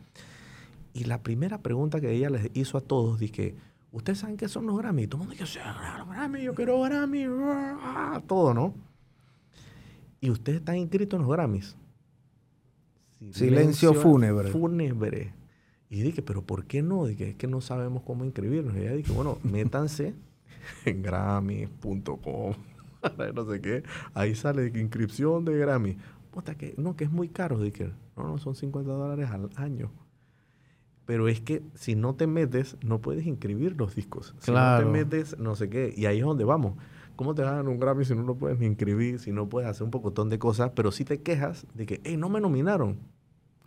Y la primera pregunta que ella les hizo a todos, dije, ¿ustedes saben qué son los Grammys? Y todo el mundo dice, los Grammys, yo quiero Grammy, ah", todo, ¿no? Y ustedes están inscritos en los Grammys. Silencio fúnebre. Fúnebre. Y dije, ¿pero por qué no? Dije, es que no sabemos cómo inscribirnos. Y ella dije, bueno, métanse [laughs] en Grammy.com, [laughs] no sé qué. Ahí sale inscripción de Grammy. Puta, que no, que es muy caro. Dije, no, no, son 50 dólares al año. Pero es que si no te metes, no puedes inscribir los discos. Si Claro. no te metes, no sé qué. Y ahí es donde vamos. ¿Cómo te dan un Grammy si no lo puedes ni inscribir, si no puedes hacer un pocotón de cosas? Pero si te quejas de que, hey, no me nominaron.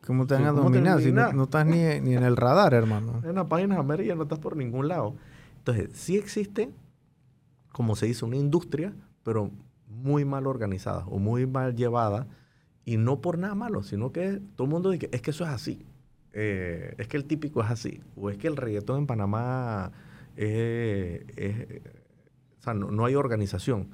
¿Cómo te van Sí, a ¿cómo te dominar si no estás ni, ni en el radar, hermano? [laughs] En las páginas amarillas no estás por ningún lado. Entonces, sí existe, como se dice, una industria, pero muy mal organizada o muy mal llevada. Y no por nada malo, sino que todo el mundo dice, es que eso es así. Eh, es que el típico es así. O es que el reggaetón en Panamá es... es- o sea, no, no hay organización.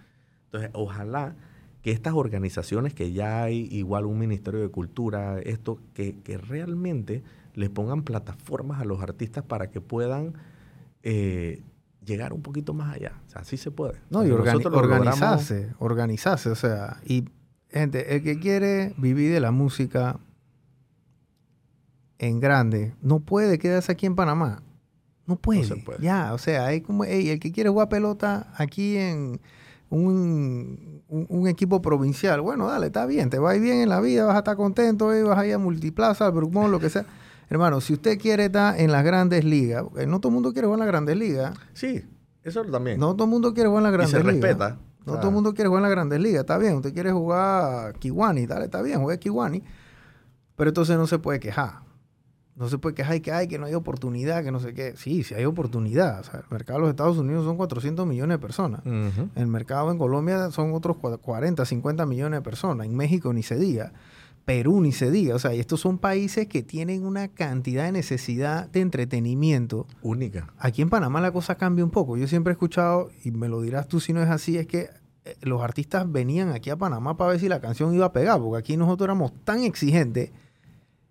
Entonces, ojalá que estas organizaciones que ya hay, igual un Ministerio de Cultura, esto, que, que realmente les pongan plataformas a los artistas para que puedan eh, llegar un poquito más allá. O sea, sí se puede. No, y organi- logramos- organizarse, organizarse, o sea, y gente, el que quiere vivir de la música en grande, no puede quedarse aquí en Panamá. No puede. se puede. Ya, o sea, hay como, ey, el que quiere jugar pelota aquí en un, un- un equipo provincial, bueno, dale, está bien, te va a ir bien en la vida, vas a estar contento, eh, vas a ir a Multiplaza, al Brugmont, lo que sea. Hermano, si usted quiere estar en las grandes ligas, porque no todo el mundo quiere jugar en las grandes ligas, Sí, eso también. no todo el mundo quiere jugar en las y grandes se ligas. respeta. No todo el mundo quiere jugar en las grandes ligas, está bien. Usted quiere jugar Kiwani, dale, está bien, juegue Kiwani. Pero entonces no se puede quejar. No se puede quejar que, ay, que no hay oportunidad, que no sé qué. Sí, sí hay oportunidad. O sea, el mercado de los Estados Unidos son 400 millones de personas. El mercado en Colombia son otros cua- 40, 50 millones de personas. En México ni se diga. Perú ni se diga. O sea, y estos son países que tienen una cantidad de necesidad de entretenimiento Única. Aquí en Panamá la cosa cambia un poco. Yo siempre he escuchado, y me lo dirás tú si no es así, es que eh, los artistas venían aquí a Panamá para ver si la canción iba a pegar, porque aquí nosotros éramos tan exigentes.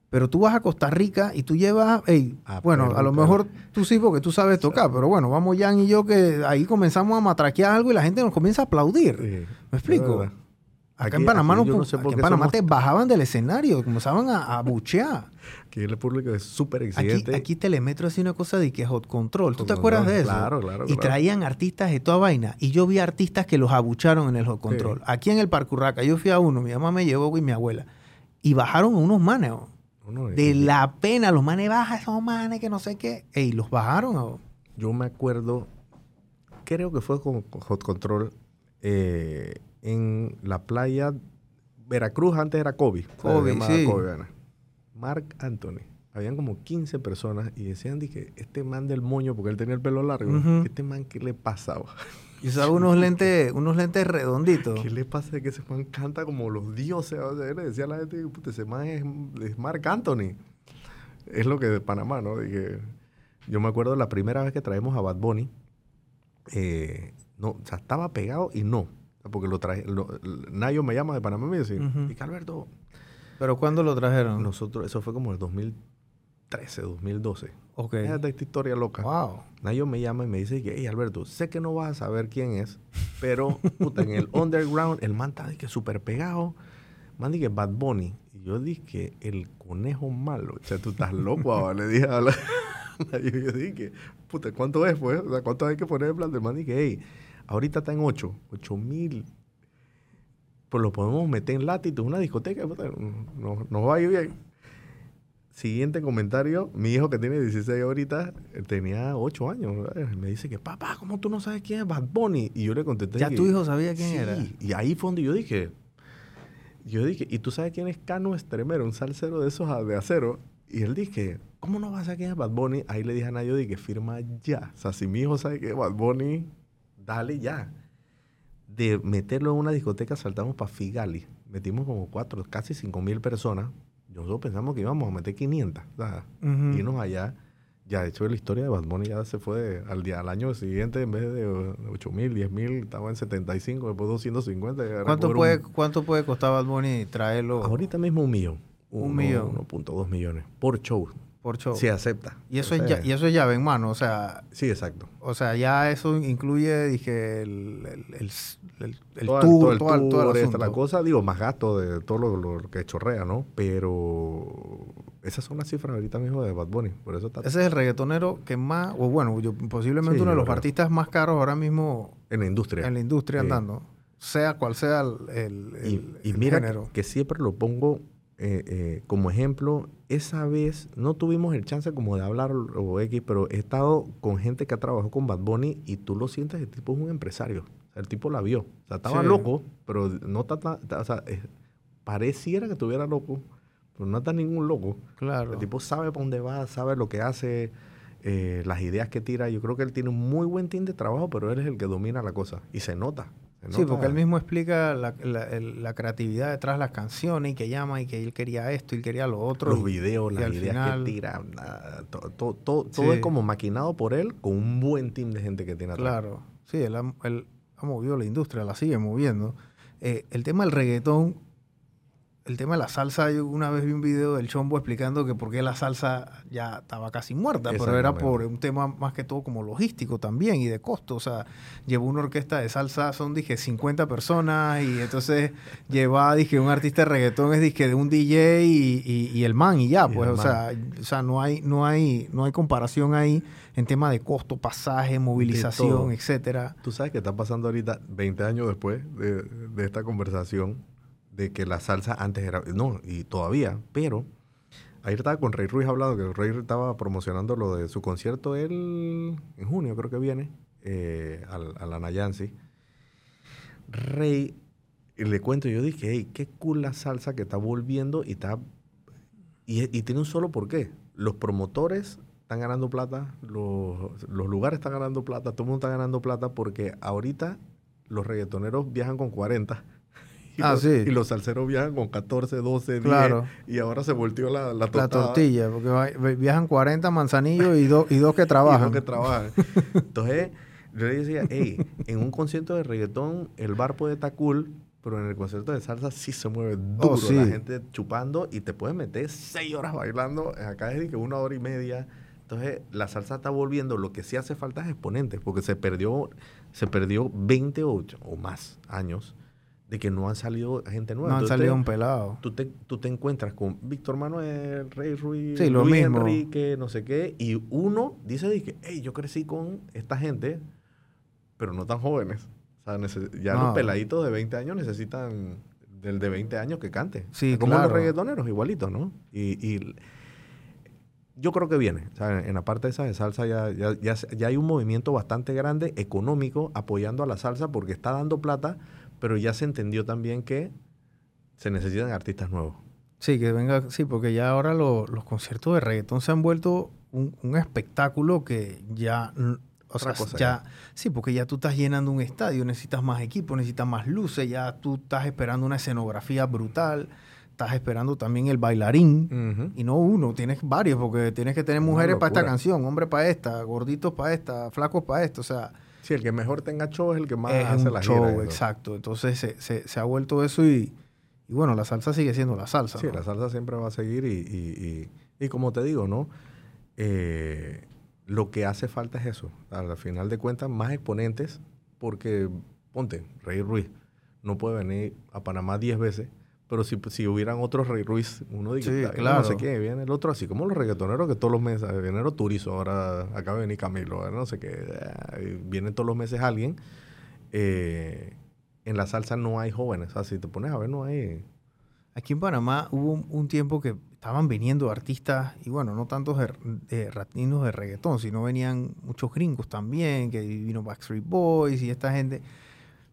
Pero tú vas a Costa Rica y tú llevas, ey, Ah, bueno, pero, a lo pero- mejor tú sí porque tú sabes tocar, pero bueno, vamos Jan y yo que ahí comenzamos a matraquear algo y la gente nos comienza a aplaudir. Sí, ¿Me explico? es. Acá en Aquí- Panamá, aquí no, no sé aquí en Panamá somos- te bajaban del escenario, comenzaban a, a buchear. Aquí el público es súper Aquí, exigente. aquí Telemetro hacía una cosa de que hot control. ¿Tú Hot te acuerdas de eso? claro, claro, Y claro. traían artistas de toda vaina. Y yo vi artistas que los abucharon en el hot control. Aquí en el Parcurraca, yo fui a uno, mi mamá me llevó y mi abuela. Y bajaron unos manes. No, De la pena, los manes baja esos manes que no sé qué. Ey, los bajaron. Yo me acuerdo, creo que fue con, Hot Control eh, en la playa Veracruz, antes era Kobe. Kobe. Mark Anthony. Habían como 15 personas y decían que este man del moño, porque él tenía el pelo largo, este man, ¿qué le pasaba? [laughs] Y usaba unos lentes, unos lentes redonditos. ¿Qué le pasa de que ese man canta como los dioses? O sea, le decía a la gente, puta, ese man es, es Mark Anthony. Es lo que de Panamá, ¿no? Dije, yo me acuerdo la primera vez que traemos a Bad Bunny, eh, no, o sea, estaba pegado y no. Porque lo traje, lo- Nayo me llama de Panamá y me dice, Ujú. "Y que Alberto, Pero ¿cuándo lo trajeron? nosotros, eso fue como el 2013, 2012. Ok. Fíjate esta historia loca. Wow. Nayo me llama y me dice que, hey Alberto, sé que no vas a saber quién es, pero puta, en el [laughs] underground el man está de que súper pegado. Man dije Bad Bunny. Y yo dije que el conejo malo. O sea, tú estás loco, ahora", le dije a la... [laughs] Nayo. Yo dije, puta, ¿cuánto es, pues? O sea, ¿cuánto hay que poner en plan de man? Dije, hey, ahorita está en 8, 8 mil. Pues lo podemos meter en Latitude, una discoteca, nos, nos va a ir bien. Siguiente comentario, mi hijo que tiene 16 ahorita, eh, tenía 8 años, ¿verdad? me dice que, papá, ¿cómo tú no sabes quién es Bad Bunny? Y yo le contesté Ya que, tu hijo sabía quién "Sí". era. Y ahí fue donde yo dije, yo dije, ¿y tú sabes quién es Cano Estremero, un salsero de esos de acero? Y él dije, ¿cómo no vas a saber quién es Bad Bunny? Ahí le dije a Nayo, dije, firma ya. O sea, si mi hijo sabe que es Bad Bunny, dale ya. De meterlo en una discoteca, saltamos para Figali. Metimos como cuatro, casi cinco mil personas. Nosotros pensamos que íbamos a meter 500. o sea, Ujú. irnos allá. Ya, de hecho, la historia de Bad Bunny ya se fue al, día, al año siguiente, en vez de 8 mil, 10 mil, estaba en 75, después 250. y ahora ¿Cuánto puede, un- ¿Cuánto puede costar Bad Bunny traerlo Ahorita mismo un millón. Un Uno- millón. 1.2 millones por show. Por show? Si acepta. y, eso es ya, y eso es llave en mano. O sea, Sí, exacto. o sea ya eso incluye, dije, el, el, el, el- el Todo- todo el todo el- la cosa, digo, más gasto de todo lo, lo que chorrea, ¿no? Pero esas son las cifras ahorita mismo de Bad Bunny. Por eso está Ese es el reggaetonero que más, o bueno, yo- posiblemente Sí, uno de los creo. artistas más caros ahora mismo en la industria. en la industria Sí. andando. Sea cual sea el, el- Y, y el mira que siempre lo pongo eh, eh, como ejemplo. Esa vez no tuvimos el chance como de hablar o X, pero he estado con gente que ha trabajado con Bad Bunny y tú lo sientes, el tipo es un empresario. O sea, el tipo la vio. O sea, estaba Sí. loco, pero no está tan... O sea, eh, pareciera que estuviera loco, pero no está ningún loco. Claro. El tipo sabe para dónde va, sabe lo que hace, eh, las ideas que tira. Yo creo que él tiene un muy buen team de trabajo, pero él es el que domina la cosa. Y se nota. Sí, porque él mismo explica la, la- creatividad detrás de las canciones y que llama y que él quería esto y quería lo otro. Los videos, y las ideas final- que tira, nada, to- to- to- todo Sí. es como maquinado por él con un buen team de gente que tiene atrás. Claro, sí, él ha, él ha movido la industria, la sigue moviendo. Eh, el tema del reggaetón, el tema de la salsa, yo una vez vi un video del Chombo explicando que por qué la salsa ya estaba casi muerta, pero era por un tema más que todo como logístico también y de costo. O sea, llevó una orquesta de salsa, son, dije, 50 personas y entonces [laughs] lleva, dije, un artista de reggaetón es, dije, de un DJ y, y- y el man y ya, Y pues, o sea, o sea, no hay, no hay, no hay comparación ahí en tema de costo, pasaje, movilización, etcétera. Tú sabes que está pasando ahorita, 20 años después de, de esta conversación, de que la salsa antes era, no, y todavía, pero ayer estaba con Rey Ruiz hablando, que Rey estaba promocionando lo de su concierto él, en junio creo que viene, eh, a la Nayansi. Rey, le cuento, yo dije, hey, qué cool la salsa que está volviendo y está, y, y tiene un solo porqué. Los promotores están ganando plata, los, los lugares están ganando plata, todo el mundo está ganando plata porque ahorita los reggaetoneros viajan con 40. Y, Ah, los, sí. y los salseros viajan con 14, 12, 10. Claro. Y ahora se volteó la, la, La tortilla, porque viajan 40 manzanillos y, dos y dos que [laughs] Y trabajan. que trabajan. Entonces, yo le decía, hey, en un concierto de reggaetón el bar puede estar cool, pero en el concierto de salsa sí se mueve duro. Oh, sí. La gente chupando y te puedes meter seis horas bailando. Acá es de que una hora y media. Entonces, la salsa está volviendo. Lo que sí hace falta es exponentes, porque se perdió, se perdió 20 o, o más años de que no han salido gente nueva. No han Entonces, salido un pelado. Tú te, tú te encuentras con Víctor Manuel, Rey Ruiz, Sí, lo Luis mismo. Enrique, no sé qué, y uno dice de que, hey, yo crecí con esta gente, pero no tan jóvenes. O sea, nece- ya No. los peladitos de 20 años necesitan del de 20 años que cante. Sí, Como claro. los reggaetoneros, igualitos, ¿no? Y, y yo creo que viene. O sea, en la parte esa de salsa ya, ya, ya, ya hay un movimiento bastante grande económico apoyando a la salsa porque está dando plata, pero ya se entendió también que se necesitan artistas nuevos. Sí, que venga, sí, porque ya ahora lo- los conciertos de reggaetón se han vuelto un, un espectáculo que ya, o Otra sea, cosa ya, sí, porque ya tú estás llenando un estadio, necesitas más equipo, necesitas más luces, ya tú estás esperando una escenografía brutal, estás esperando también el bailarín, y no uno, tienes varios, porque tienes que tener mujeres para esta canción, hombres para esta, gorditos para esta, flacos para esto, o sea, Sí, el que mejor tenga show es el que más es hace la show, gira. exacto. Entonces se, se- se ha vuelto eso y, y bueno, la salsa sigue siendo la salsa. Sí, ¿no? la salsa siempre va a seguir y, y- y- y como te digo, ¿no? Eh, lo que hace falta es eso. Al final de cuentas, más exponentes, porque, ponte, Rey Ruiz no puede venir a Panamá 10 veces, pero si, si hubieran otros Rey Ruiz, uno dice, Sí, "Está bien, claro. no sé qué, viene el otro, así como los reggaetoneros que todos los meses, viene Turizo, ahora acaba de venir Camilo, ahora no sé qué, ah, y vienen todos los meses alguien. Eh, en la salsa no hay jóvenes, o sea, si te pones a ver, no hay... Aquí en Panamá hubo un, un tiempo que estaban viniendo artistas, y bueno, no tantos de, de latinos de reggaetón, sino venían muchos gringos también, que vino Backstreet Boys y esta gente,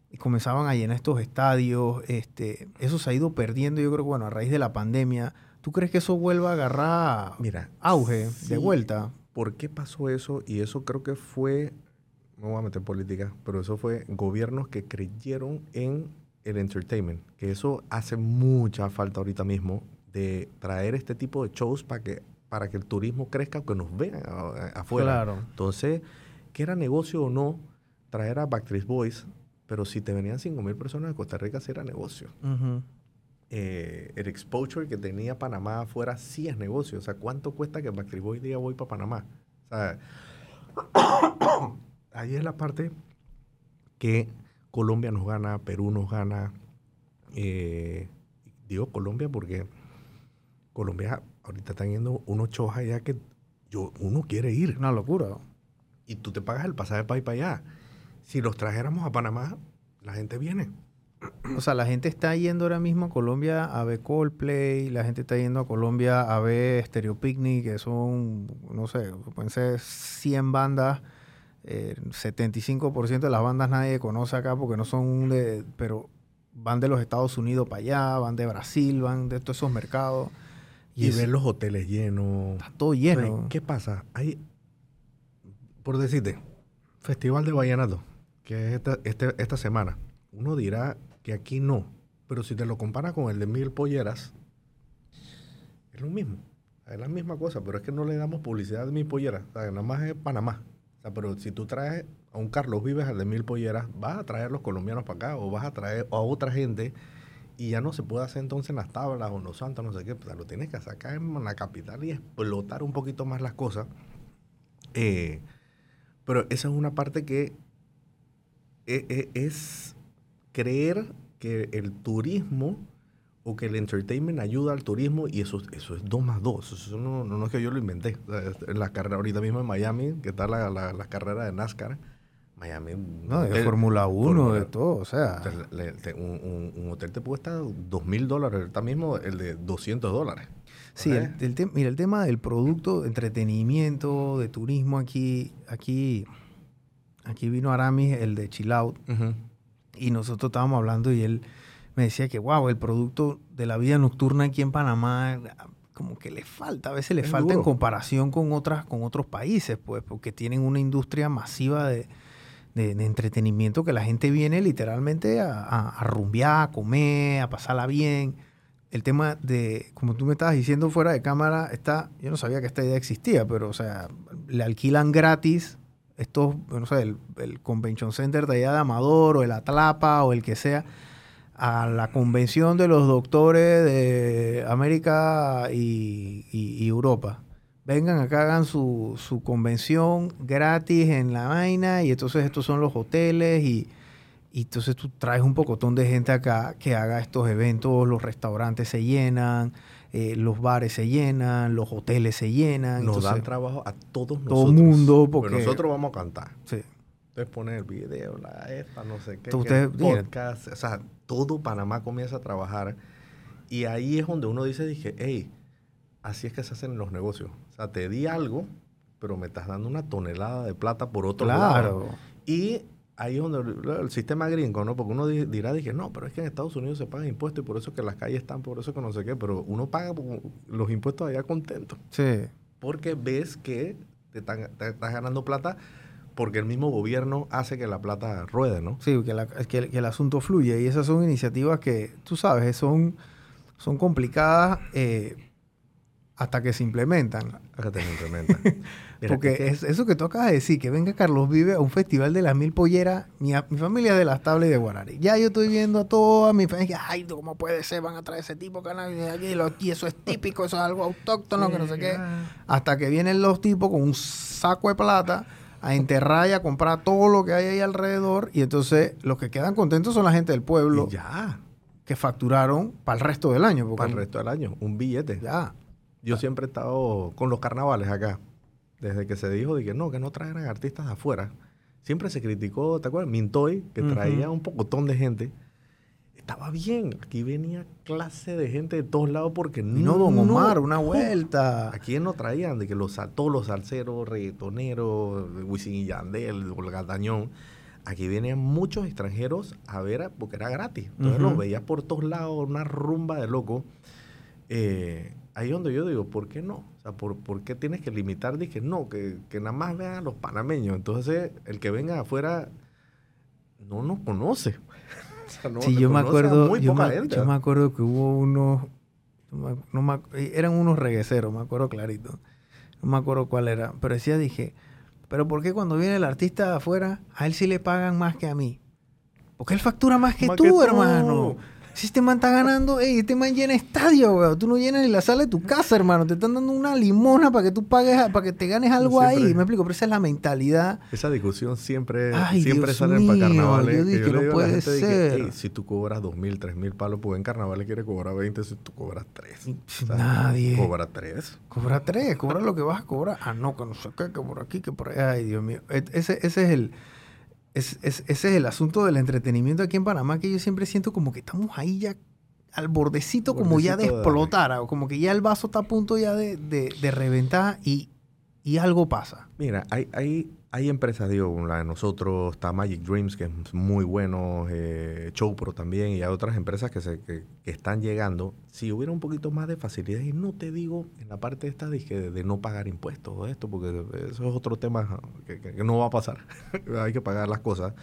y comenzaban a llenar estos estadios. Este, eso se ha ido perdiendo, yo creo que, bueno, a raíz de la pandemia. ¿Tú crees que eso vuelva a agarrar Mira, auge sí. de vuelta? ¿Por qué pasó eso? Y eso creo que fue, no voy a meter política, pero eso fue gobiernos que creyeron en el entertainment, que eso hace mucha falta ahorita mismo de traer este tipo de shows para que para que el turismo crezca, que nos vean afuera. Claro. Entonces, que era negocio o no traer a Backstreet Boys, pero si te venían 5 mil personas de Costa Rica, sí era negocio. Eh, el exposure que tenía Panamá afuera sí es negocio. O sea, ¿cuánto cuesta que Backstreet diga voy para Panamá? O sea, [coughs] ahí es la parte que Colombia nos gana, Perú nos gana. Eh, digo Colombia porque Colombia ahorita están yendo unos shows allá que yo, uno quiere ir Una locura. y tú te pagas el pasaje para ir para allá. Si los trajéramos a Panamá, la gente viene. O sea, la gente está yendo ahora mismo a Colombia a ver Coldplay, la gente está yendo a Colombia a ver Stereo Picnic, que son, no sé, pueden ser 100 bandas, eh, 75% de las bandas nadie conoce acá porque no son de, pero van de los Estados Unidos para allá, van de Brasil, van de todos esos mercados. Y, es- ver los hoteles llenos. está todo lleno. ¿Qué pasa? Hay, por decirte, Festival de Vallenato, que es esta, este- esta semana. Uno dirá que aquí no, pero si te lo comparas con el de Mil Polleras, es lo mismo. Es la misma cosa, pero es que no le damos publicidad de Mil Polleras. O sea, nada más es Panamá. O sea, pero si tú traes a un Carlos Vives al de Mil Polleras, vas a traer los colombianos para acá o vas a traer a otra gente y ya no se puede hacer entonces en las tablas o en los santos, no sé qué. O sea, lo tienes que sacar en la capital y explotar un poquito más las cosas. Eh, pero esa es una parte que e- e- es creer que el turismo o que el entertainment ayuda al turismo y eso, eso es dos más dos. Eso no, no, no es que yo lo inventé. O sea, es- en la carrera ahorita mismo en Miami, que está la, la, la carrera de NASCAR, Miami... no, de Fórmula 1, Fórmula- de todo, o sea. le- te- un, un- un hotel te estar dos mil dólares, ahorita mismo el de 200 dólares. Sí, el, el tem- mira, el tema del producto, de entretenimiento, de turismo aquí, aquí, aquí vino Aramis, el de Chill Out, y nosotros estábamos hablando y él me decía que, wow, el producto de la vida nocturna aquí en Panamá, como que le falta, a veces le Es falta en comparación con, otras, con otros países, pues, porque tienen una industria masiva de, de- de entretenimiento que la gente viene literalmente a, a, a rumbear, a comer, a pasarla bien. El tema de, como tú me estabas diciendo fuera de cámara, está, yo no sabía que esta idea existía, pero, o sea, le alquilan gratis estos, no sé, el, el Convention Center de allá de Amador o el Atlapa o el que sea, a la convención de los doctores de América y, y- y Europa. Vengan acá, hagan su, su convención gratis en la vaina y entonces estos son los hoteles y, y entonces tú traes un pocotón de gente acá que haga estos eventos, los restaurantes se llenan, eh, los bares se llenan, los hoteles se llenan. Nos entonces, dan trabajo a todos nosotros. todo mundo, Porque porque... nosotros vamos a cantar. Sí. Ustedes ponen el video, la esta, no sé qué, ustedes- miren. podcast, o sea, todo Panamá comienza a trabajar y ahí es donde uno dice, dije, hey, así es que se hacen los negocios. O sea, te di algo, pero me estás dando una tonelada de plata por otro lado. Claro. Y ahí es donde el, sistema gringo, ¿no? Porque uno di- dirá, dije, no, pero es que en Estados Unidos se pagan impuestos y por eso que las calles están, por eso que no sé qué, pero uno paga los impuestos allá contento Sí. porque ves que te, están- te estás ganando plata porque el mismo gobierno hace que la plata ruede, ¿no? Sí, que, la- que el, que el asunto fluye. Y esas son iniciativas que, tú sabes, son, son complicadas eh, hasta que se implementan. Acá te lo implementan. [laughs] Porque es eso que tú acabas de decir, que venga Carlos Vive a un festival de las mil polleras, mi, familia es de las tablas y de Guarari. Ya yo estoy viendo a toda mi familia, ay, ¿cómo puede ser? Van a traer ese tipo de aquí, y eso es típico, eso es algo autóctono, que no sé qué. Hasta que vienen los tipos con un saco de plata a enterrar y a comprar todo lo que hay ahí alrededor. Y entonces los que quedan contentos son la gente del pueblo Y ya, que facturaron para el resto del año. Para el resto del año, un billete. Ya. Yo siempre he estado con los carnavales acá. Desde que se dijo de que no, que no trajeran artistas de afuera. Siempre se criticó, ¿te acuerdas? Mintoy, que traía un pocotón de gente. Estaba bien. Aquí venía clase de gente de todos lados porque Vino Don Omar, una vuelta. ¿A quién no traían? De que los, todos los salseros, reggaetoneros, Wisin y Yandel, Olga Tañón. Aquí venían muchos extranjeros a ver, porque era gratis. Entonces Ujú. los veías por todos lados, una rumba de loco. Eh, ahí es donde yo digo, ¿por qué no? Sea, ¿por, por qué tienes que limitar? Dije, no, que, que nada más vean a los panameños. Entonces, el que venga afuera no nos conoce. [laughs] O sea, no- sí, yo me acuerdo, yo poca me, gente. yo me acuerdo que hubo unos, no me- eh, eran unos regueceros, me acuerdo clarito. No me acuerdo cuál era, pero decía, dije, pero ¿por qué cuando viene el artista de afuera, a él sí le pagan más que a mí? Porque él factura más que Más tú, que tú. hermano. Si este man está ganando, ey, este man llena estadio, weón. Tú no llenas ni la sala de tu casa, hermano. Te están dando una limona para que tú pagues, para que te ganes algo ahí. Me explico, pero esa es la mentalidad. Esa discusión siempre, Ay, siempre Dios sale para mío, carnavales. yo que dije, le no digo puede de que, ser. "Ey, si tú cobras dos mil, tres mil palos, pues en carnavales quiere cobrar 20, si tú cobras tres. Nadie. Cobra tres. Cobra tres, cobra lo que vas a cobrar. Ah, no, que no sé qué, que por aquí, que por allá. Ay, Dios mío. Et- Ese, ese es el. Es- es- ese es el asunto del entretenimiento aquí en Panamá, que yo siempre siento como que estamos ahí ya al bordecito, como ya de explotar, o como que ya el vaso está a punto ya de, de- de reventar y, y algo pasa. Mira, hay, hay, hay empresas, digo, la de nosotros, está Magic Dreams, que es muy bueno, eh, Showpro también, y hay otras empresas que, se, que, que están llegando. Si hubiera un poquito más de facilidad, y no te digo en la parte esta de, que- de no pagar impuestos o esto, porque eso es otro tema que, no va a pasar, [laughs] hay que pagar las cosas,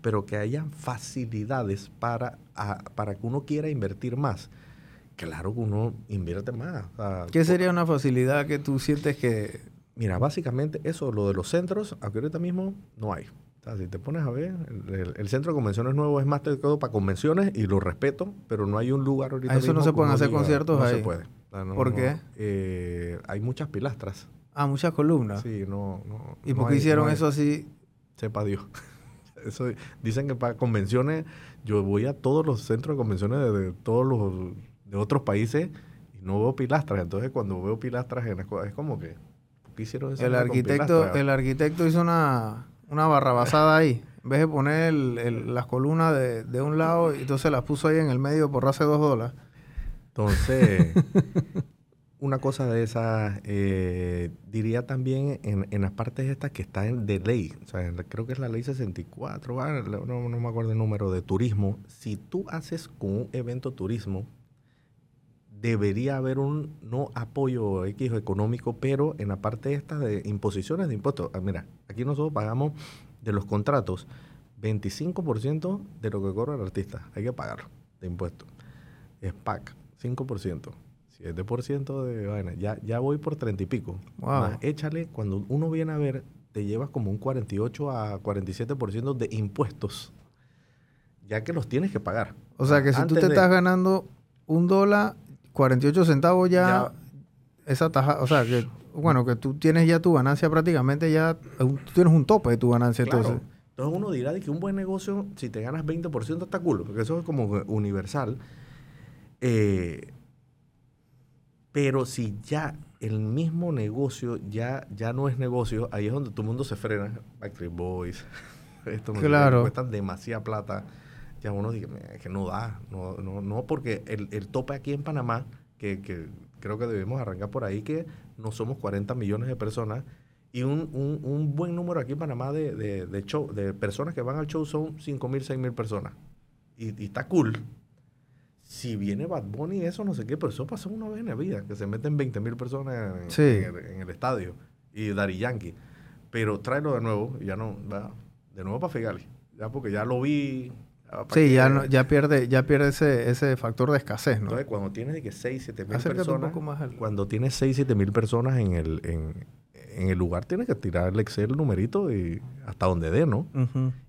pero que hayan facilidades para, a- para que uno quiera invertir más. Claro que uno invierte más. o sea, ¿Qué sería una facilidad que tú sientes que... Mira, básicamente eso, lo de los centros, aunque ahorita mismo no hay. O sea, si te pones a ver, el, centro de convenciones nuevo es más todo para convenciones y lo respeto, pero no hay un lugar ahorita ¿A eso no se pueden hacer conciertos no ahí? se puede. O sea, no- ¿Por no. qué? Eh, hay muchas pilastras. Ah, muchas columnas. Sí, no, no. ¿Y por qué hicieron hay- eso así? Sepa Dios. [laughs] Eso, dicen que para convenciones, yo voy a todos los centros de convenciones de, de todos los de otros países y no veo pilastras. Entonces, cuando veo pilastras en las cosas, es como que, ¿por qué hicieron eso? El arquitecto, el arquitecto hizo una, una barrabasada ahí. En vez de poner el- el- las columnas de, de un lado, entonces las puso ahí en el medio por hace dos dólares. Entonces, [laughs] una cosa de esa, eh, diría también en, en las partes estas que están de ley, o sea, creo que es la ley 64, ah, no, no me acuerdo el número de turismo. Si tú haces con un evento turismo, debería haber un no apoyo X económico, pero en la parte esta de imposiciones de impuestos. Ah, mira, aquí nosotros pagamos de los contratos 25% de lo que cobra el artista. Hay que pagarlo de impuestos. SPAC, 5%. 7% de vaina. Ya, ya voy por 30 y pico. Wow. Más échale, cuando uno viene a ver, te llevas como un 48 a 47% de impuestos. Ya que los tienes que pagar. O sea que si tú Antes te de- estás ganando un dólar, 48 centavos ya, esa taja, o sea que, bueno, que tú tienes ya tu ganancia prácticamente ya, tú tienes un tope de tu ganancia Claro. entonces. Entonces uno dirá de que un buen negocio, si te ganas 20%, está cool, porque eso es como universal. Eh, pero si ya el mismo negocio ya, ya no es negocio, ahí es donde todo el mundo se frena. Backstreet Boys, [laughs] esto me Claro. cuestan demasiada plata. Ya uno dice, "Me- es que no da, no, no, no porque el, el tope aquí en Panamá, que, que creo que debemos arrancar por ahí, que no somos 40 millones de personas, y un, un, un buen número aquí en Panamá de, de, de show, de personas que van al show son 5 mil, 6 mil personas. Y, y está cool. Si viene Bad Bunny, eso no sé qué, pero eso pasó una vez en la vida, que se meten 20 mil personas en, Sí. en el, en el estadio. Y Dari Yankee. Pero tráelo de nuevo, ya no, va, de nuevo para Figali. Ya porque ya lo vi. Sí, ya, no- ya pierde, ya pierde ese, ese factor de escasez, ¿no? Entonces, cuando tienes de que 6, 7 mil Acércate un personas, poco más al- cuando tienes 6, 7 mil personas en el, en, en el lugar, tienes que tirar el Excel numerito y hasta donde dé, ¿no?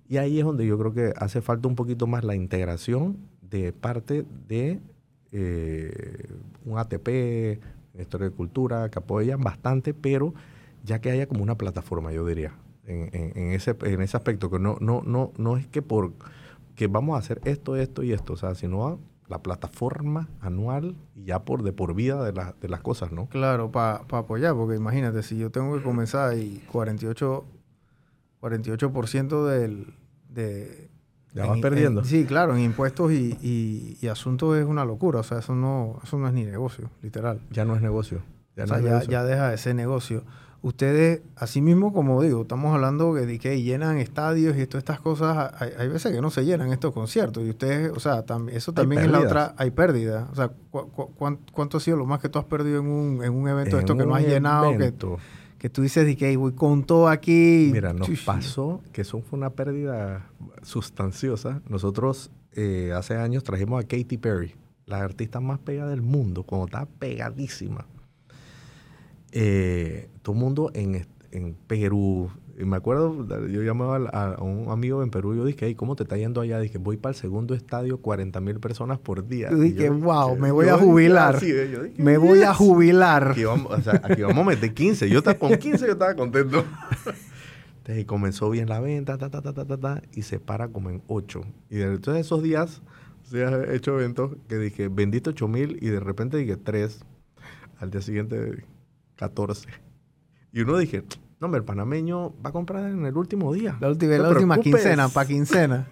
Y ahí es donde yo creo que hace falta un poquito más la integración de parte de eh, un ATP, Historia de Cultura, que apoyan bastante, pero ya que haya como una plataforma, yo diría, en, en- en ese, en ese aspecto, que no, no, no, no es que por que vamos a hacer esto, esto y esto, o sea, sino a la plataforma anual y ya por de por vida de, la- de las cosas, ¿no? Claro, para apoyar, porque imagínate, si yo tengo que comenzar y 48, 48% del... De, Ya en- vas en- perdiendo. sí, claro, en impuestos y, y- y asuntos es una locura. O sea, eso no, eso no es ni negocio, literal. Ya no es negocio. Ya o no sea, es ya, negocio. ya deja de ser negocio. Ustedes, así mismo como digo, estamos hablando de que llenan estadios y todas estas cosas. Hay, hay veces que no se llenan estos conciertos. Y ustedes, o sea, tam- eso también es la otra. Hay pérdida. O sea, cu- cu- cuán- ¿cuánto ha sido lo más que tú has perdido en un, en un evento de esto En que no has llenado? Que, evento. que tú dices que "Ey, voy con todo aquí. Mira, nos Chush. pasó que eso fue una pérdida sustanciosa. Nosotros eh, hace años trajimos a Katy Perry, la artista más pegada del mundo, cuando estaba pegadísima. Eh, todo el mundo en, en Perú. Y me acuerdo, yo llamaba a, a un amigo en Perú, yo dije, "Ey, ¿cómo te está yendo allá? Dije, voy para el segundo estadio, 40 mil personas por día. Tú Y dije, yo "Wow, me yo voy a jubilar. así, yo dije, Me voy a jubilar. Aquí vamos, o sea, aquí vamos a meter 15. Yo estaba con 15, yo estaba contento. Entonces, y comenzó bien la venta, ta, ta, ta, ta, ta, ta, y se para como en 8. Y de entonces esos días se ha hecho eventos que dije, bendito 8 mil, y de repente dije 3. Al día siguiente, 14. Y uno dije, no, hombre, el panameño va a comprar en el último día. La última, No la última quincena, para quincena.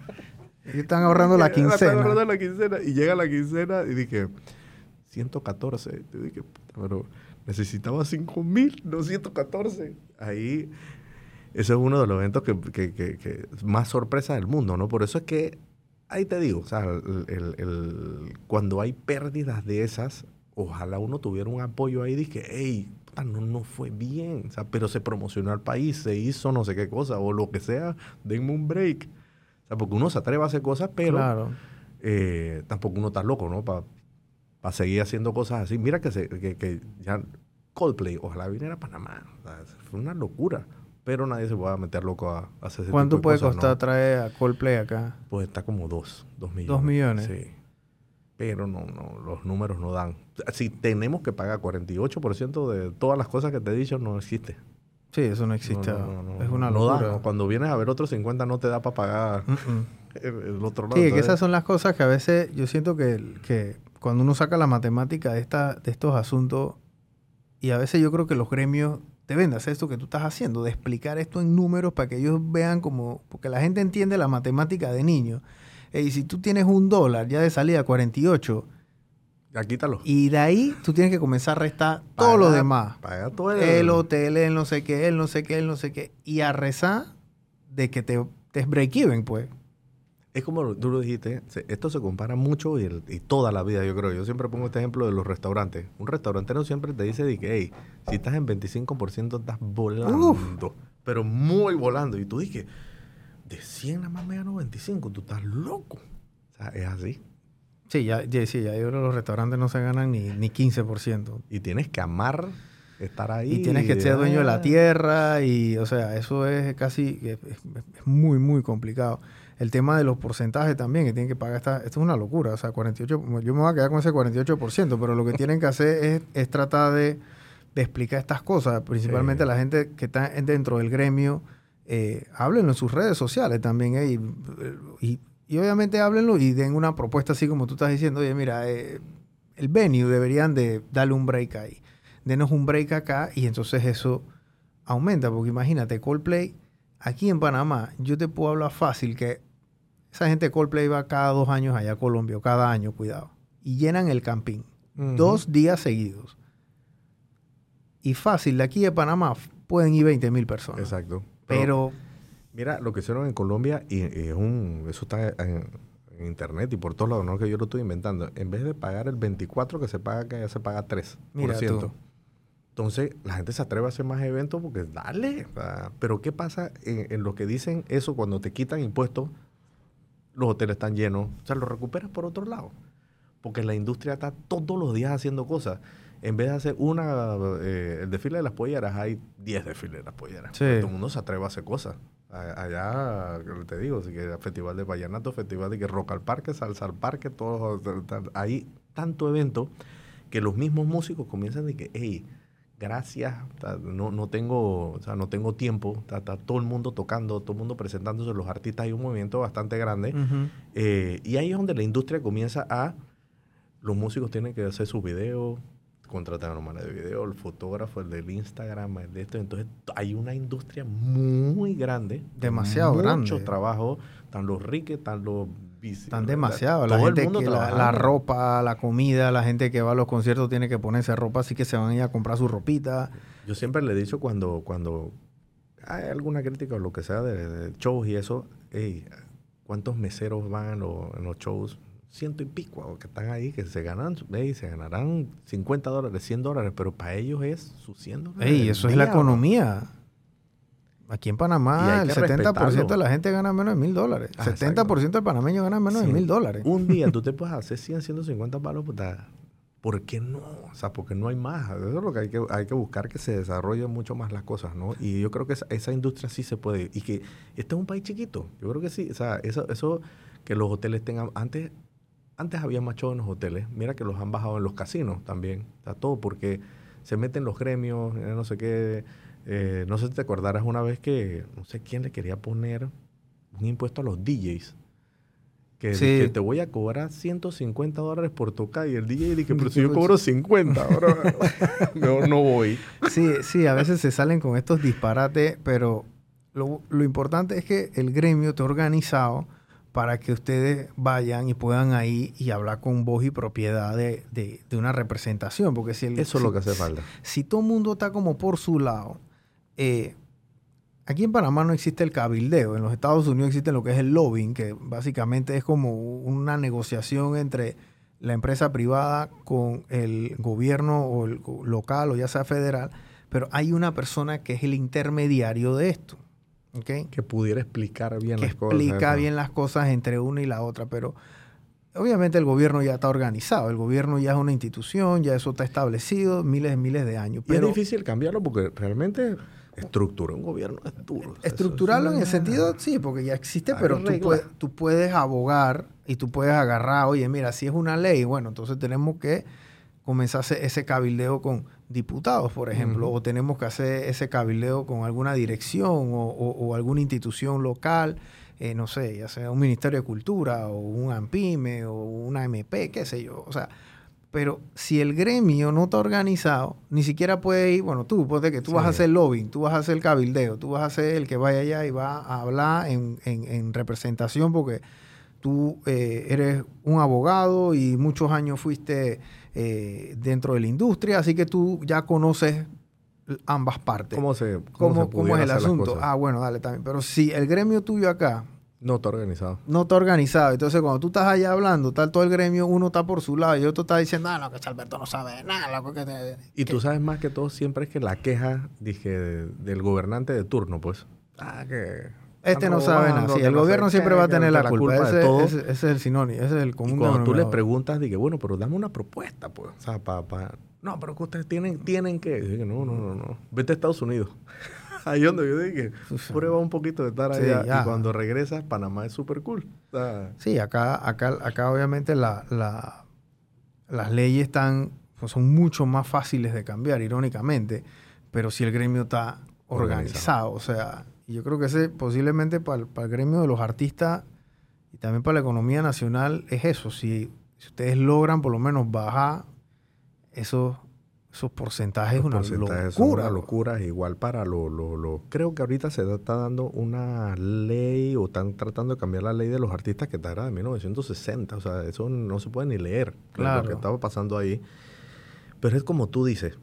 Ellos están ahorrando la [laughs] Están quincena. ahorrando la quincena. Y llega la quincena y dije, 114. Yo dije, puta, pero necesitaba 5 mil, no 114. Ahí, ese es uno de los eventos que, que- que- que más sorpresa del mundo, ¿no? Por eso es que, ahí te digo, o sea, el- el- el- cuando hay pérdidas de esas, ojalá uno tuviera un apoyo ahí. Dije, hey, no, no fue bien, o sea, pero se promocionó al país, se hizo no sé qué cosa, o lo que sea, denme un break. O sea, porque uno se atreve a hacer cosas, pero Claro. eh, tampoco uno está loco, ¿no? Para seguir haciendo cosas así. Mira que, se, que, que ya Coldplay, ojalá viniera a Panamá. O sea, fue una locura. Pero nadie se puede meter loco a, a hacer ese ¿Cuánto tipo de puede cosas, costar ¿no? traer a Coldplay acá? Pues está como dos, dos millones. Dos millones. Sí. Pero no, no, los números no dan. Si tenemos que pagar 48% de todas las cosas que te he dicho, no existe. Sí, eso no existe. No, no, no, es una da, locura. Cuando vienes a ver otros 50 no te da para pagar Mm, mm. [laughs] el, otro lado. Sí, que esas son las cosas que a veces yo siento que, que cuando uno saca la matemática de, esta, de estos asuntos, y a veces yo creo que los gremios deben de hacer esto que tú estás haciendo, de explicar esto en números para que ellos vean como, porque la gente entiende la matemática de niños. Y si tú tienes un dólar ya de salida 48, Ya quítalo. y de ahí tú tienes que comenzar a restar todo lo Paga- demás. Paga todo el, El hotel, el no sé qué, el no sé qué, el no sé qué, y a rezar de que te, te break even, pues. Es como tú lo dijiste, esto se compara mucho y, el- y toda la vida, yo creo. Yo siempre pongo este ejemplo de los restaurantes. Un restaurantero siempre te dice de que, hey, si estás en 25% estás volando, pero muy volando. Y tú dices, de 100 nada más me gano 25, tú estás loco. O sea, es así. Sí, ya, ya, sí, ya yo creo que los restaurantes no se ganan ni, ni 15%. Y tienes que amar estar ahí. Y tienes que ser dueño de la ah, y y, o sea, eso es casi, es, muy, muy complicado. El tema de los porcentajes también, que tienen que pagar, esta, esto es una locura, o sea, 48, yo me voy a quedar con ese 48%, pero lo que tienen que hacer es, es tratar de, de explicar estas cosas, principalmente Sí. la gente que está en- dentro del gremio, eh, háblenlo en sus redes sociales también. eh, y, y- y obviamente háblenlo y den una propuesta así como tú estás diciendo, oye, mira, eh, el venue deberían de darle un break ahí. Denos un break acá y entonces eso aumenta, porque imagínate, Coldplay, aquí en Panamá, yo te puedo hablar fácil que esa gente de Coldplay va cada dos años allá a Colombia, o cada año, cuidado, y llenan el campín, Ujú. dos días seguidos. Y fácil, de aquí de Panamá pueden ir 20 mil personas. Exacto. Pero, Mira, lo que hicieron en Colombia, y, y es un, eso está en, en internet y por todos lados, no que yo lo estoy inventando. En vez de pagar el 24 que se paga acá, ya se paga 3%. Mira tú. Entonces, la gente se atreve a hacer más eventos porque dale. pero ¿qué pasa en, en lo que dicen eso cuando te quitan impuestos? Los hoteles están llenos. O sea, lo recuperas por otro lado. Porque la industria está todos los días haciendo cosas. En vez de hacer una, eh, el desfile de las polleras, hay 10 desfiles de las polleras. Sí. Todo el mundo se atreve a hacer cosas. Allá, te digo, así que festival de vallenato, festival de que rock al parque, salsa al parque, todo, hay tanto evento que los mismos músicos comienzan de que, hey, gracias, no, no tengo, o sea, no tengo tiempo, está, está todo el mundo tocando, todo el mundo presentándose, los artistas, hay un movimiento bastante grande. Eh, y ahí es donde la industria comienza a, los músicos tienen que hacer sus videos, contratar a mano de video, el fotógrafo, el del Instagram, el de esto. Entonces hay una industria muy grande. Demasiado mucho grande. Mucho trabajo, están los riques, están los bici. están demasiado. La gente que la, trabajando. la ropa, la comida, la gente que va a los conciertos tiene que ponerse ropa, así que se van a ir a comprar su ropita. Yo siempre le he dicho cuando, cuando hay alguna crítica o lo que sea de, de shows y eso, hey, ¿cuántos meseros van en, los- en los shows? Ciento y pico que están ahí, que se ganan, hey, se ganarán 50 dólares, 100 dólares, pero para ellos es sus 100 dólares. Ey, eso es la economía. Aquí en Panamá, el que 70% de respetarlo. la gente gana menos de mil dólares. Ah, 70% del panameño gana menos de mil dólares. Un día tú [laughs] te puedes hacer 100, 150 palos, puta. ¿Por qué no? O sea, porque no hay más. Eso es lo que hay que, hay que buscar, que se desarrollen mucho más las cosas, ¿no? Y yo creo que esa, esa industria sí se puede. Y que este es un país chiquito. Yo creo que sí. O sea, eso, eso que los hoteles tengan... Antes, antes había más en los hoteles. Mira que los han bajado en los casinos también. Está todo porque se meten los gremios, eh, no sé qué. Eh, no sé si te acordarás una vez que no sé quién le quería poner un impuesto a los DJs. Que, Sí. que te voy a cobrar 150 dólares por tocar. Y el DJ dice, pero si yo [laughs] cobro 50, ahora mejor no voy. Sí, sí, a veces se salen con estos disparates, pero lo, lo importante es que el gremio esté organizado para que ustedes vayan y puedan ahí y hablar con voz y propiedad de, de- de una representación. Porque si el, Eso es si- lo que hace falta. si todo el mundo está como por su lado, eh, aquí en Panamá no existe el cabildeo, en los Estados Unidos existe lo que es el lobbying, que básicamente es como una negociación entre la empresa privada con el gobierno o el local o ya sea federal, pero hay una persona que es el intermediario de esto, Que pudiera explicar bien que las cosas. explica bien las cosas entre una y la otra, pero obviamente el gobierno ya está organizado, el gobierno ya es una institución, ya eso está establecido miles y miles de años. Y es Pero difícil cambiarlo porque realmente estructura un gobierno es duro. Estructurarlo es en el sentido, sí, porque ya existe, pero tú puedes, tú puedes abogar y tú puedes agarrar, oye, mira, si es una ley, bueno, entonces tenemos que comenzar ese cabildeo con diputados, por ejemplo, o tenemos que hacer ese cabildeo con alguna dirección o, o- o alguna institución local, eh, no sé, ya sea un Ministerio de Cultura o un AMPIME o una MP, qué sé yo, o sea, pero si el gremio no está organizado, ni siquiera puede ir, bueno, tú, ponte que tú vas a hacer lobbying, tú vas a hacer cabildeo, tú vas a ser el que vaya allá y va a hablar en, en- en representación porque tú eh, eres un abogado y muchos años fuiste eh, dentro de la industria, así que tú ya conoces ambas partes. ¿Cómo se cómo, ¿Cómo, se cómo pudiera es el asunto? Ah, bueno, dale también. Pero si el gremio tuyo acá No está organizado. no está organizado. Entonces, cuando tú estás allá hablando, está todo el gremio, uno está por su lado y otro está diciendo, ah, no, que Alberto no sabe nada. loco, que te-". Y que- tú sabes más que todo siempre es que la queja, dije, de- del gobernante de turno, pues. Ah, que... Este no sabe nada. Sí, el gobierno siempre va a tener la, la culpa. culpa de Ese, todo. ese- ese es el sinónimo, ese es el común Y cuando tú le preguntas, dije, bueno, pero dame una propuesta, pues. O sea, para... No, pero que ustedes tienen, tienen que... Dije, no, no, no, no. Vete a Estados Unidos. [laughs] Ahí donde yo dije, prueba un poquito de estar Sí, allá. ya. Y cuando regresas, Panamá es súper cool. O sea, Sí, acá, acá, acá obviamente la, la- las leyes están, pues son mucho más fáciles de cambiar, irónicamente, pero si el gremio está organizado, Organizado. o sea, Y yo creo que ese posiblemente para el, gremio de los artistas y también para la economía nacional es eso. Si, si ustedes logran por lo menos bajar esos esos porcentajes es una locura. Una locura, igual para lo, lo, Creo que ahorita se está dando una ley o están tratando de cambiar la ley de los artistas que era de 1960. O sea, eso no se puede ni leer. Claro. Lo que estaba pasando ahí. Pero es como tú dices.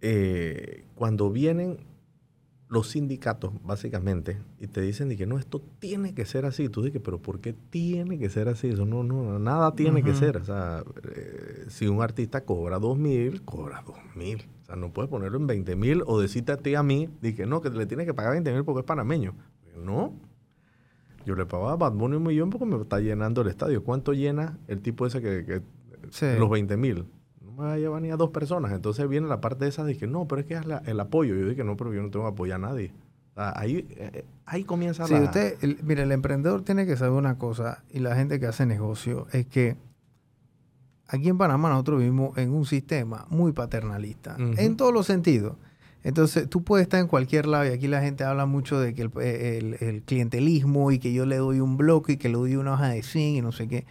Eh, cuando vienen los sindicatos, básicamente, y te dicen que no, esto tiene que ser así. Tú dices, pero ¿por qué tiene que ser así? Eso no, no, nada tiene que ser. O sea, eh, si un artista cobra dos mil, cobra dos mil. O sea, no puedes ponerlo en 20 mil o decirte a ti a mí, que no, que le tienes que pagar 20 mil porque es panameño. No. Yo le pagaba a Bad Bunny un millón porque me está llenando el estadio. ¿Cuánto llena el tipo ese que, los 20 mil? Me va a llevar ni a dos personas. Entonces viene la parte esa de que no, pero es que es el apoyo. Yo dije, no, pero yo no tengo que apoyar a nadie. ahí, eh, ahí comienza sí, usted, el, mire, el emprendedor tiene que saber una cosa y la gente que hace negocio es que aquí en Panamá nosotros vivimos en un sistema muy paternalista, en todos los sentidos. Entonces, tú puedes estar en cualquier lado y aquí la gente habla mucho de que el, el, el clientelismo y que yo le doy un bloque y que le doy una hoja de zinc y no sé qué.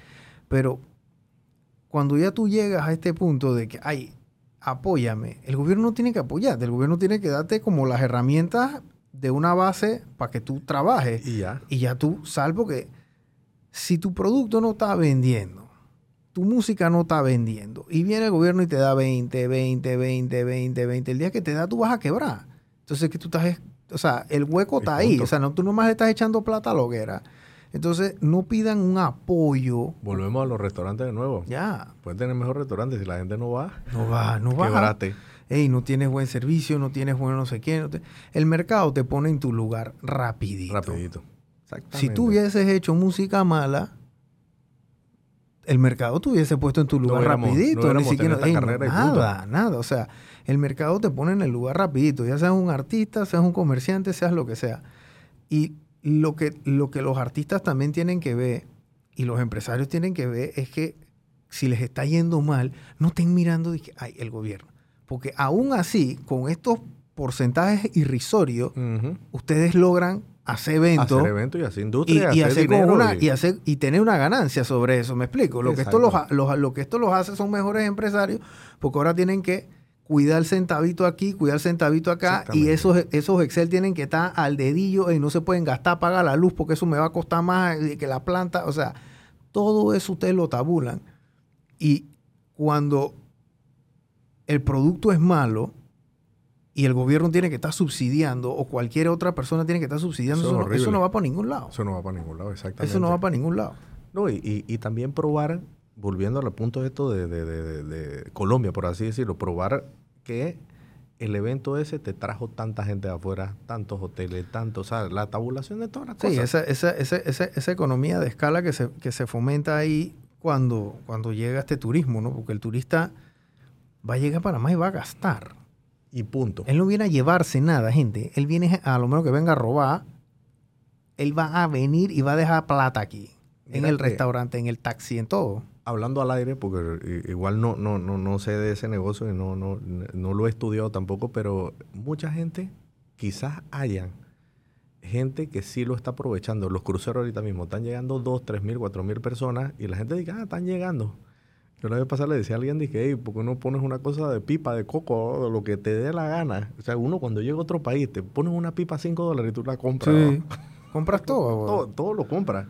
Pero cuando ya tú llegas a este punto de que, ay, apóyame, el gobierno no tiene que apoyarte, el gobierno tiene que darte como las herramientas de una base para que tú trabajes. Y ya. Y ya tú, salvo que si tu producto no está vendiendo, tu música no está vendiendo, y viene el gobierno y te da 20, 20, 20, 20, 20, el día que te da tú vas a quebrar. Entonces que tú estás, o sea, el hueco está ahí, o sea, no, tú nomás estás echando plata a la hoguera. Entonces, no pidan un apoyo. Volvemos a los restaurantes de nuevo. Ya. Pueden tener mejor restaurantes si la gente no va. No va, no va. Quebrate. Ey, no tienes buen servicio, no tienes bueno no sé qué. El mercado te pone en tu lugar rapidito. Rapidito. Exactamente. Si tú hubieses hecho música mala, el mercado te hubiese puesto en tu lugar rapidito. No ni siquiera nada, nada. O sea, el mercado te pone en el lugar rapidito. Ya seas un artista, seas un comerciante, seas lo que sea. Y lo que, lo que los artistas también tienen que ver y los empresarios tienen que ver es que si les está yendo mal, no estén mirando y que, ay, el gobierno. Porque aún así, con estos porcentajes irrisorios, ustedes logran hacer eventos. Hacer eventos y hacer industria. Y, hacer, y... hacer y tener una ganancia sobre eso, ¿me explico? Lo que, esto los, lo que esto los hace son mejores empresarios porque ahora tienen que cuidar el centavito aquí, cuidar el centavito acá, y esos, esos Excel tienen que estar al dedillo y no se pueden gastar, pagar la luz porque eso me va a costar más que la planta. O sea, todo eso ustedes lo tabulan. Y cuando el producto es malo y el gobierno tiene que estar subsidiando o cualquier otra persona tiene que estar subsidiando, eso, no, va para ningún lado. Eso no va para ningún lado, exactamente. Eso no va para ningún lado. No, y, y también probar volviendo al punto de esto de, Colombia, por así decirlo, probar que el evento ese te trajo tanta gente de afuera, tantos hoteles, tantos, o sea, la tabulación de todas las cosas. Sí, esa, esa, esa, esa, economía de escala que se, que se fomenta ahí cuando, cuando llega este turismo, ¿no? Porque el turista va a llegar a Panamá y va a gastar. Y punto. Él no viene a llevarse nada, gente. Él viene a lo menos que venga a robar. Él va a venir y va a dejar plata aquí. en el restaurante, en el taxi, en todo hablando al aire, porque igual no, no, no, no sé de ese negocio y no, no, no lo he estudiado tampoco, pero mucha gente, quizás hayan gente que sí lo está aprovechando. Los cruceros ahorita mismo están llegando 2, 3 mil, 4 mil personas y la gente dice, ah, están llegando. Yo la vez pasada le decía a alguien, dije, hey, ¿por qué no pones una cosa de pipa, de coco, lo que te dé la gana? O sea, uno cuando llega a otro país, te pones una pipa a 5 dólares y tú la compras. Sí. Compras todo. [laughs] todo, todo lo compras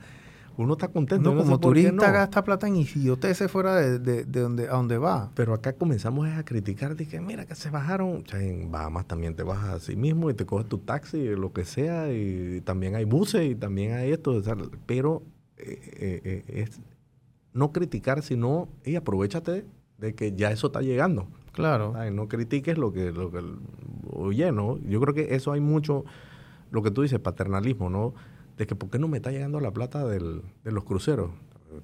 uno está contento. No, como turista gasta plata en idioteces fuera de, de, donde, a donde va. Pero acá comenzamos a criticar de que mira que se bajaron. O en Bahamas también te bajas a sí mismo y te coges tu taxi, lo que sea, y también hay buses y también hay esto. pero eh, eh, eh, es no criticar, sino y aprovechate de que ya eso está llegando. Claro. no critiques lo que, lo que oye, ¿no? Yo creo que eso hay mucho, lo que tú dices, paternalismo, ¿no? De que por qué no me está llegando la plata del, de los cruceros.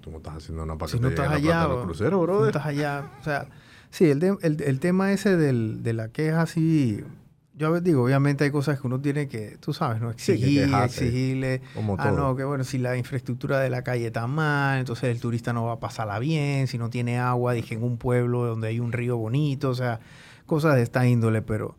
Tú no estás haciendo nada para si no estás allá, los cruceros, brother. no estás allá. O sea, sí, el, el, el tema ese del, de la queja así... Yo digo, obviamente hay cosas que uno tiene que, tú sabes, ¿no? Exigir, exigirle. ah, no, que bueno, si la infraestructura de la calle está mal, entonces el turista no va a pasarla bien, si no tiene agua, dije, en un pueblo donde hay un río bonito, o sea, cosas de esta índole, pero...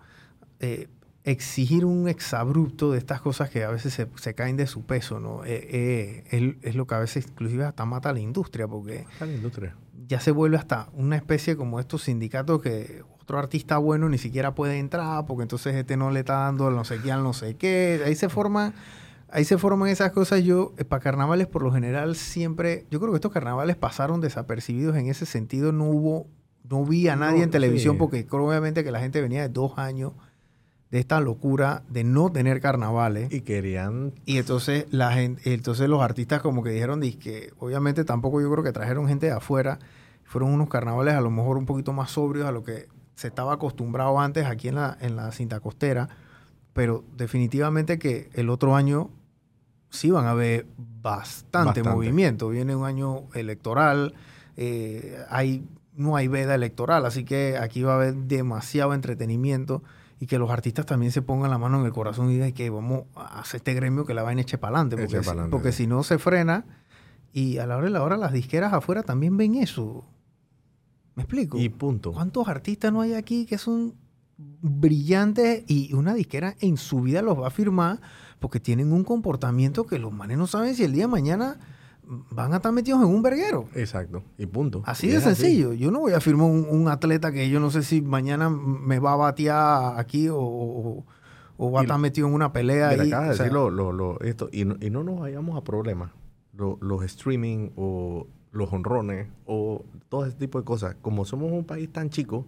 Eh, exigir un exabrupto de estas cosas que a veces se, se caen de su peso, ¿no? Eh, eh, es, es lo que a veces inclusive hasta mata a la industria, porque A la industria. ya se vuelve hasta una especie como estos sindicatos que otro artista bueno ni siquiera puede entrar porque entonces este no le está dando no sé qué al no sé qué. Ahí se forman, ahí se forman esas cosas. Yo, eh, para carnavales por lo general siempre, yo creo que estos carnavales pasaron desapercibidos en ese sentido. No hubo, no vi a nadie No, en televisión sí. porque creo obviamente que la gente venía de dos años de esta locura de no tener carnavales. Y querían Y entonces la gente, entonces los artistas como que dijeron que obviamente tampoco yo creo que trajeron gente de afuera, fueron unos carnavales a lo mejor un poquito más sobrios a lo que se estaba acostumbrado antes aquí en la, en la cinta costera, pero definitivamente que el otro año sí van a haber bastante, Bastante. movimiento, viene un año electoral, eh, hay, no hay veda electoral, así que aquí va a haber demasiado entretenimiento y que los artistas también se pongan la mano en el corazón y digan que vamos a hacer este gremio que la vaina eche para adelante, porque, porque si no se frena y a la hora de la hora las disqueras afuera también ven eso. ¿Me explico? y punto. ¿Cuántos artistas no hay aquí que son brillantes y una disquera en su vida los va a firmar porque tienen un comportamiento que los manes no saben si el día de mañana van a estar metidos en un verguero? Exacto. Y punto. Así Y de sencillo. Yo no voy a firmar un, un atleta que yo no sé si mañana me va a batear aquí o, o- o va a estar metido en una pelea. Mira, ahí. acabas de O sea, decir lo- lo- lo- esto, y no, y no nos vayamos a problemas. Lo- los streaming o los honrones o todo ese tipo de cosas. Como somos un país tan chico,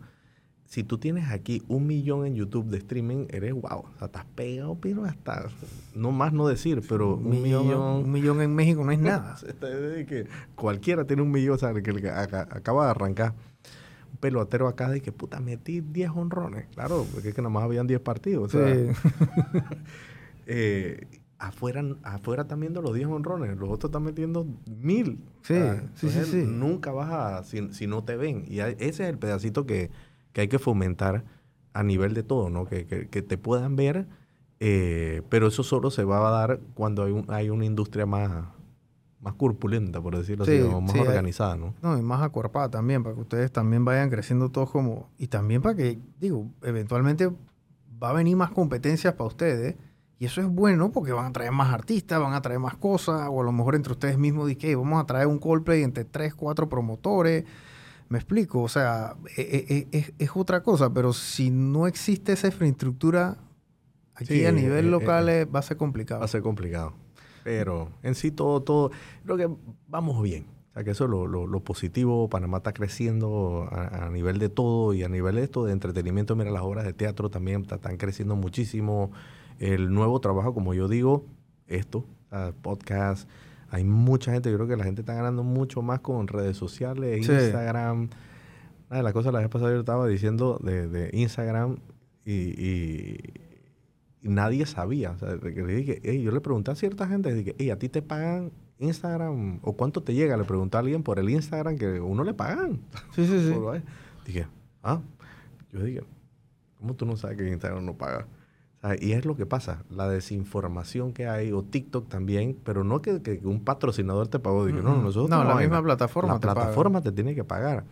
si tú tienes aquí un millón en YouTube de streaming, eres wow. O sea, estás pegado, pero hasta, no más no decir, pero un, millón. un millón en México no es [laughs] nada. Que cualquiera tiene un millón, o sea, que, que aca- acaba de arrancar. Un pelotero acá de que puta, metí 10 honrones. Claro, porque es que nada más habían 10 partidos. o sea, Sí. [laughs] eh, afuera, afuera están viendo los 10 honrones, los otros están metiendo mil. Sí, sí, sí. Nunca vas a, si, si no te ven. Y ese es el pedacito que, que hay que fomentar a nivel de todo, ¿no? Que, que- que te puedan ver, eh, pero eso solo se va a dar cuando hay, un- hay una industria más, más corpulenta, por decirlo Sí, así, o más sí, organizada, ¿no? No, y más acuerpada también, para que ustedes también vayan creciendo todos como... Y también para que, digo, eventualmente va a venir más competencias para ustedes. Y eso es bueno porque van a traer más artistas, van a traer más cosas. O a lo mejor entre ustedes mismos dicen, "Hey, vamos a traer un Coldplay entre tres, cuatro promotores. Me explico, o sea, e- e- e- es, es otra cosa. Pero si no existe esa infraestructura aquí Sí, a nivel eh, local eh, eh, va a ser complicado. Va a ser complicado. Pero en sí todo, todo, creo que vamos bien. O sea, que eso es lo, lo- lo positivo. Panamá está creciendo a, a nivel de todo y a nivel de esto de entretenimiento. Mira, las obras de teatro también ta- están creciendo muchísimo. El nuevo trabajo, como yo digo, esto, podcast. Hay mucha gente, yo creo que la gente está ganando mucho más con redes sociales, Sí. Instagram. Una de las cosas la vez pasada yo estaba diciendo de, de Instagram y, y- y nadie sabía. O sea, yo le pregunté a cierta gente, dije, "Ey, ¿a ti te pagan Instagram? ¿O cuánto te llega? Le pregunté a alguien por el Instagram que uno le pagan. Sí, sí, sí. [laughs] Dije, ah, yo dije, ¿cómo tú no sabes que Instagram no paga? Sea, y es lo que pasa, la desinformación que hay, o TikTok también, pero no que, que un patrocinador te pagó. Dije, no, Mm, mm. nosotros No, la misma plataforma La te paga. plataforma te tiene que pagar.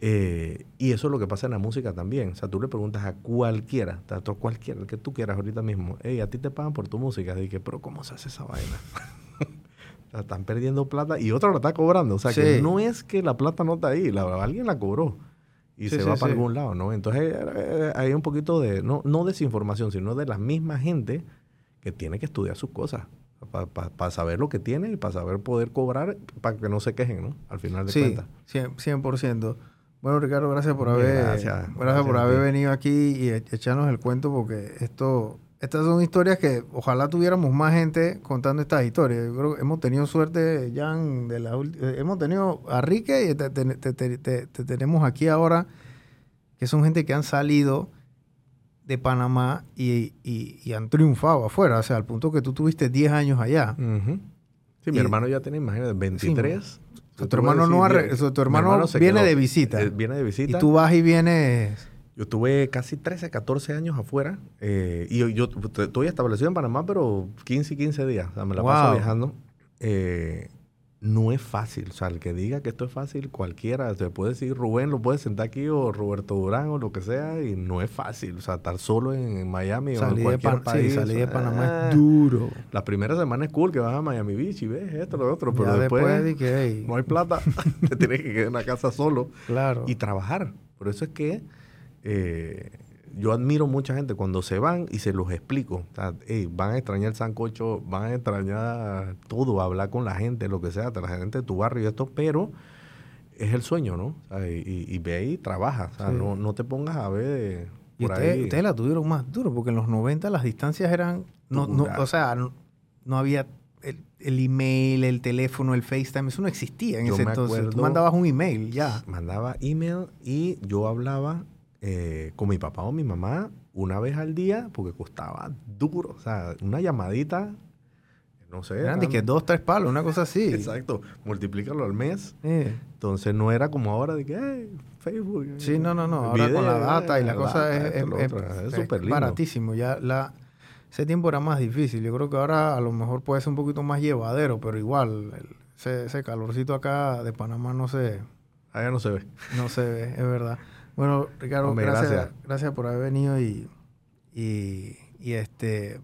Eh, y eso es lo que pasa en la música también. O sea, tú le preguntas a cualquiera, tanto cualquiera, el que tú quieras ahorita mismo, hey, a ti te pagan por tu música. Dije, pero ¿cómo se hace esa vaina? [laughs] O sea, están perdiendo plata y otro la está cobrando. O sea, que no es que la plata no está ahí, la- alguien la cobró y Sí, se sí, va para algún lado, ¿no? Entonces eh, eh, hay un poquito de, no, no desinformación, sino de la misma gente que tiene que estudiar sus cosas para saber lo que tiene y para saber poder cobrar para que no se quejen, ¿no? Al final de Sí, cuentas. 100%, 100%. Bueno, Ricardo, gracias por haber, gracias. gracias, Gracias por haber venido aquí y e- echarnos el cuento porque esto, estas son historias que ojalá tuviéramos más gente contando estas historias. Yo creo que hemos tenido suerte, Jan, de la eh, hemos tenido a Rique y te, te- te- te- te- te tenemos aquí ahora, que son gente que han salido de Panamá y, y- y han triunfado afuera, o sea, al punto que tú tuviste 10 años allá. Sí, mi hermano ya tiene, imagínate, 23. Tu hermano no ha decir, re- die- su- tu hermano se viene quedó- de visita. eh, viene de visita. Y tú vas y vienes... Yo tuve casi 13, 14 años afuera. eh, y yo, estoy establecido en Panamá, pero 15 y 15 días. O sea, me la paso viajando. Eh, no es fácil. O sea, el que diga que esto es fácil, cualquiera, se puede decir Rubén, lo puede sentar aquí, o Roberto Durán, o lo que sea, y no es fácil. O sea, estar solo en, Miami o en cualquier país. Sí, salir de Panamá es duro. La primera semana es cool, que vas a Miami Beach y ves esto, lo otro, pero después, no hay plata, [laughs] te tienes que quedar en la casa solo. Claro. Y trabajar. Por eso es que... Eh, yo admiro mucha gente cuando se van y se los explico. van a extrañar el sancocho, van a extrañar todo, hablar con la gente, lo que sea, la gente de tu barrio y esto, pero es el sueño, ¿no? y, ve ahí y trabaja. no, te pongas a ver. y ustedes, la tuvieron más duro, porque en los 90 las distancias eran. No, o sea, no, había el, email, el teléfono, el FaceTime, eso no existía en ese entonces. Tú mandabas un email, ya. Mandaba email y yo hablaba eh, con mi papá o mi mamá una vez al día porque costaba duro. O sea, una llamadita, no sé. Eran que dos, tres palos, una cosa así. [laughs] Exacto. Multiplícalo al mes. Entonces no era como ahora de que, Facebook. Sí, no, no, no. Ahora con la data y la, cosa es, es, baratísimo. Ya la, ese tiempo era más difícil. Yo creo que ahora a lo mejor puede ser un poquito más llevadero, pero igual ese, ese calorcito acá de Panamá no se... Allá no se ve. No se ve, es verdad. Bueno, Ricardo, gracias, gracias, por haber venido y, y, este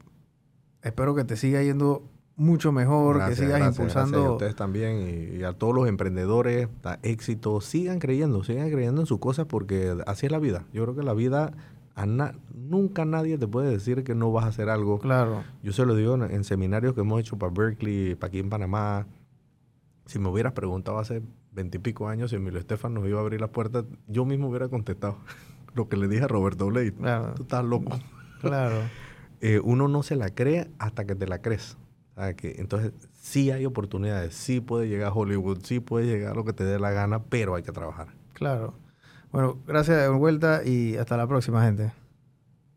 espero que te siga yendo mucho mejor, que sigas impulsando. a ustedes también y, a todos los emprendedores, éxito, sigan creyendo, sigan creyendo en sus cosas porque así es la vida. Yo creo que la vida, nunca nadie te puede decir que no vas a hacer algo. Claro. Yo se lo digo en, seminarios que hemos hecho para Berkeley, para aquí en Panamá. Si me hubieras preguntado hace veintipico años, si Emilio Estefan nos iba a abrir las puertas, yo mismo hubiera contestado [laughs] lo que le dije a Roberto Blade. Tú estás loco. [laughs] Claro. [laughs] Eh, uno no se la cree hasta que te la crees. Que, entonces, sí hay oportunidades, sí puede llegar a Hollywood, sí puede llegar a lo que te dé la gana, pero hay que trabajar. Claro. Bueno, gracias de vuelta y hasta la próxima, gente.